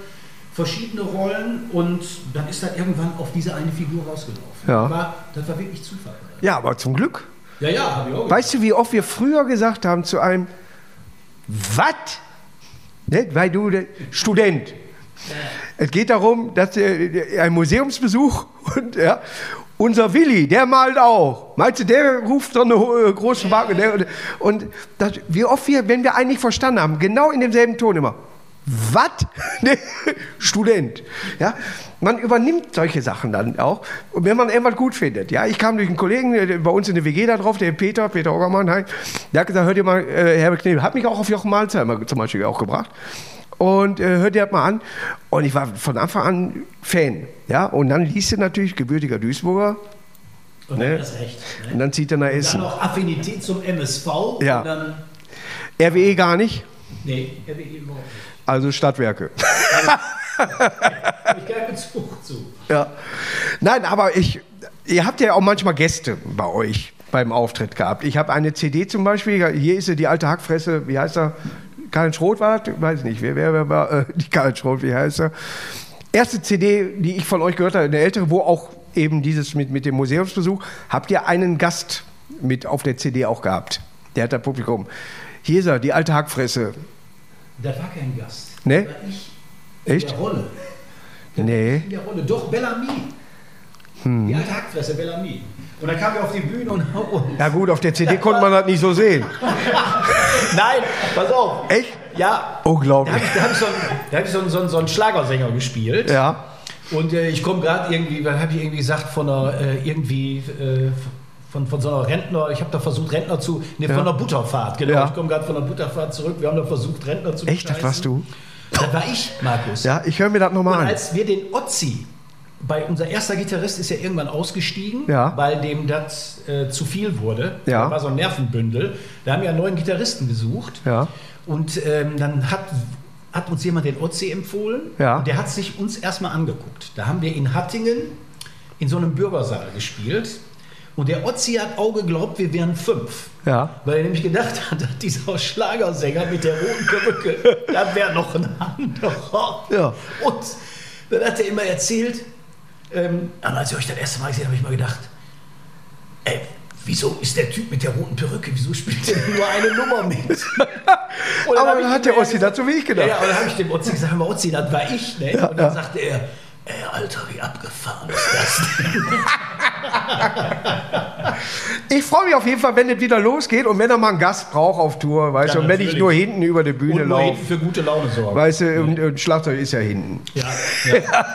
Speaker 3: verschiedene Rollen und dann ist dann irgendwann auf diese eine Figur rausgelaufen.
Speaker 2: Ja.
Speaker 3: Das, war, das war wirklich Zufall.
Speaker 2: Ja, aber zum Glück.
Speaker 3: Ja, ja, habe ich auch.
Speaker 2: Weißt du, wie oft wir früher gesagt haben zu einem, was? Ne? Weil du der Student. Es geht darum, dass äh, ein Museumsbesuch *laughs* und ja, unser Willi, der malt auch. Meinst du, der ruft so eine äh, große Marke. Der, und das, wie oft wir, wenn wir eigentlich verstanden haben, genau in demselben Ton immer. Was? *laughs* Student. Ja? Man übernimmt solche Sachen dann auch. Und wenn man irgendwas gut findet. Ja? Ich kam durch einen Kollegen äh, bei uns in der WG da drauf, der Peter, Peter Oggermann, halt, der hat gesagt, hört ihr mal, äh, Herbert Knebel, hat mich auch auf Jochen Malzheimer zum Beispiel auch gebracht. Und äh, hört ihr das mal an. Und ich war von Anfang an Fan. Ja? Und dann liest du natürlich gebürtiger Duisburger.
Speaker 3: Und
Speaker 2: Ne?
Speaker 3: dann ist recht. Ne?
Speaker 2: Und dann zieht er nach
Speaker 3: Dann
Speaker 2: Essen.
Speaker 3: noch Affinität zum MSV.
Speaker 2: Ja.
Speaker 3: Und dann,
Speaker 2: RWE gar nicht.
Speaker 3: nee, RWE überhaupt nicht.
Speaker 2: Also Stadtwerke.
Speaker 3: Habe ich keinen Bezug zu.
Speaker 2: Ja. Nein, aber ich, ihr habt ja auch manchmal Gäste bei euch beim Auftritt gehabt. Ich habe eine CD zum Beispiel, hier ist sie, die alte Hackfresse, wie heißt er? Karl Schroth war das? Weiß nicht, wer, wer, wer war äh, die Karl Schroth, wie heißt er? Erste CD, die ich von euch gehört habe, eine ältere, wo auch eben dieses mit, mit dem Museumsbesuch, habt ihr einen Gast mit auf der CD auch gehabt. Der hat das Publikum. Hier ist er, die alte Hackfresse.
Speaker 3: Das war kein Gast.
Speaker 2: Ne?
Speaker 3: War ich
Speaker 2: Echt?
Speaker 3: in der Rolle.
Speaker 2: Nee.
Speaker 3: In der Rolle. Doch, Bellamy.
Speaker 2: Hm.
Speaker 3: Die alte Hackfresse, Bellamy. Und dann kam er auf die Bühne und... und
Speaker 2: Ja gut, auf der CD konnte man das nicht so sehen. *laughs*
Speaker 3: Nein, pass auf.
Speaker 2: Echt?
Speaker 3: Ja, da
Speaker 2: Unglaublich.
Speaker 3: habe ich, da hab ich, so einen, da hab ich so, so, so einen Schlagersänger gespielt.
Speaker 2: Ja.
Speaker 3: Und äh, ich komme gerade irgendwie, was habe ich irgendwie gesagt, von einer, äh, irgendwie, äh, von, von so einer Rentner, ich habe da versucht, Rentner zu, ne,
Speaker 2: Ja.
Speaker 3: von einer Butterfahrt, genau.
Speaker 2: Ja.
Speaker 3: Ich komme gerade von der Butterfahrt zurück, wir haben da versucht, Rentner zu
Speaker 2: Echt, das warst du?
Speaker 3: Das war ich, Markus.
Speaker 2: Ja, ich höre mir das nochmal an.
Speaker 3: als wir den Otzi, bei unser erster Gitarrist ist ja irgendwann ausgestiegen,
Speaker 2: Ja.
Speaker 3: weil dem das äh, zu viel wurde.
Speaker 2: Ja.
Speaker 3: Da war so ein Nervenbündel. Da haben wir einen neuen Gitarristen gesucht.
Speaker 2: Ja.
Speaker 3: Und ähm, dann hat, hat uns jemand den Otzi empfohlen.
Speaker 2: Ja.
Speaker 3: Der hat sich uns erstmal angeguckt. Da haben wir in Hattingen in so einem Bürgersaal gespielt. Und der Otzi hat auch geglaubt, wir wären fünf.
Speaker 2: Ja.
Speaker 3: Weil er nämlich gedacht hat, dieser Schlagersänger mit der roten Perücke, *laughs* da wäre noch ein anderer.
Speaker 2: Ja.
Speaker 3: Und dann hat er immer erzählt, ähm, aber als ich euch das erste Mal gesehen habe, habe ich mal gedacht, ey, wieso ist der Typ mit der roten Perücke, wieso spielt der nur eine Nummer mit? *laughs*
Speaker 2: Aber dann hat der Ossi dazu wie ich gedacht.
Speaker 3: Ja, ja, und dann habe ich dem Otzi gesagt, hör mal Otzi, das war ich. Ne?
Speaker 2: Ja,
Speaker 3: und dann
Speaker 2: ja.
Speaker 3: sagte er, ey, Alter, wie abgefahren ist das denn? *laughs*
Speaker 2: Ich freue mich auf jeden Fall, wenn es wieder losgeht und wenn er mal einen Gast braucht auf Tour, weißt
Speaker 3: Ja,
Speaker 2: du, und wenn ich nur hinten über die Bühne
Speaker 3: Und
Speaker 2: laufe.
Speaker 3: für gute Laune sorgen.
Speaker 2: Weißt du, und, und Schlagzeug ist ja hinten.
Speaker 3: Ja, *laughs* ja.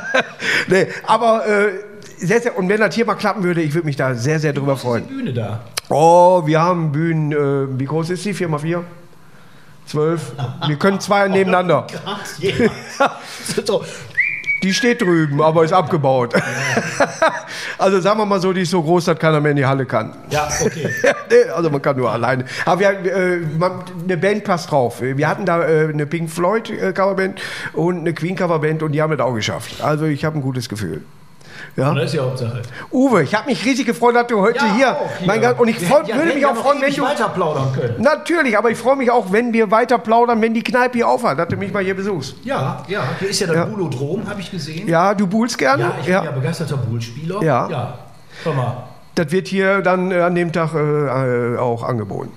Speaker 2: Nee, aber äh, sehr, sehr, und wenn das hier mal klappen würde, ich würde mich da sehr, sehr drüber
Speaker 3: Die
Speaker 2: freuen.
Speaker 3: Bühne da.
Speaker 2: Oh, wir haben Bühnen, äh, wie groß ist die? 4 x 4 12. Wir können zwei nebeneinander.
Speaker 3: Krass, jemand. *laughs* so,
Speaker 2: Die steht drüben, aber ist abgebaut. *laughs* also sagen wir mal so, die ist so groß, dass keiner mehr in die Halle kann.
Speaker 3: ja, okay. *laughs*
Speaker 2: Also man kann nur alleine. Aber wir, äh, man, eine Band passt drauf. Wir hatten da äh, eine Pink Floyd äh, Coverband und eine Queen Coverband und die haben das auch geschafft. Also ich habe ein gutes Gefühl. Ja.
Speaker 3: Das ist ja Hauptsache.
Speaker 2: Uwe, ich habe mich riesig gefreut, dass du heute
Speaker 3: Ja,
Speaker 2: hier, mein Gott, und ich
Speaker 3: Wir
Speaker 2: freu,
Speaker 3: ja-
Speaker 2: würde mich auch freuen, wenn du
Speaker 3: weiter plaudern können.
Speaker 2: Natürlich, aber ich freue mich auch, wenn wir weiter plaudern, wenn die Kneipe hier aufhat, dass du mich mal hier besuchst.
Speaker 3: Ja, ja. Hier ist ja der
Speaker 2: Ja.
Speaker 3: Bulodrom, habe ich gesehen.
Speaker 2: Ja, du buhlst gerne?
Speaker 3: Ja, ich bin ja begeisterter Bullspieler.
Speaker 2: Ja.
Speaker 3: ja. Hör mal.
Speaker 2: Das wird hier dann äh, an dem Tag äh, äh, auch angeboten.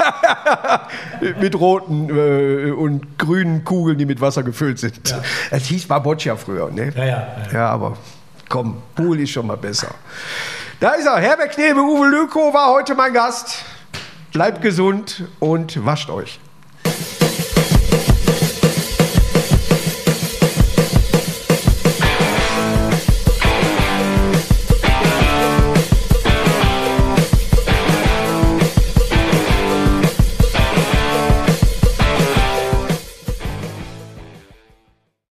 Speaker 2: *laughs* mit roten äh, und grünen Kugeln, die mit Wasser gefüllt sind.
Speaker 3: Ja.
Speaker 2: Es hieß Baboccia früher, ne?
Speaker 3: Ja, ja. ja.
Speaker 2: Ja, aber komm, Pool ist schon mal besser. Da ist er, Herbert Knebe, Uwe Lüko war heute mein Gast. Bleibt gesund und wascht euch.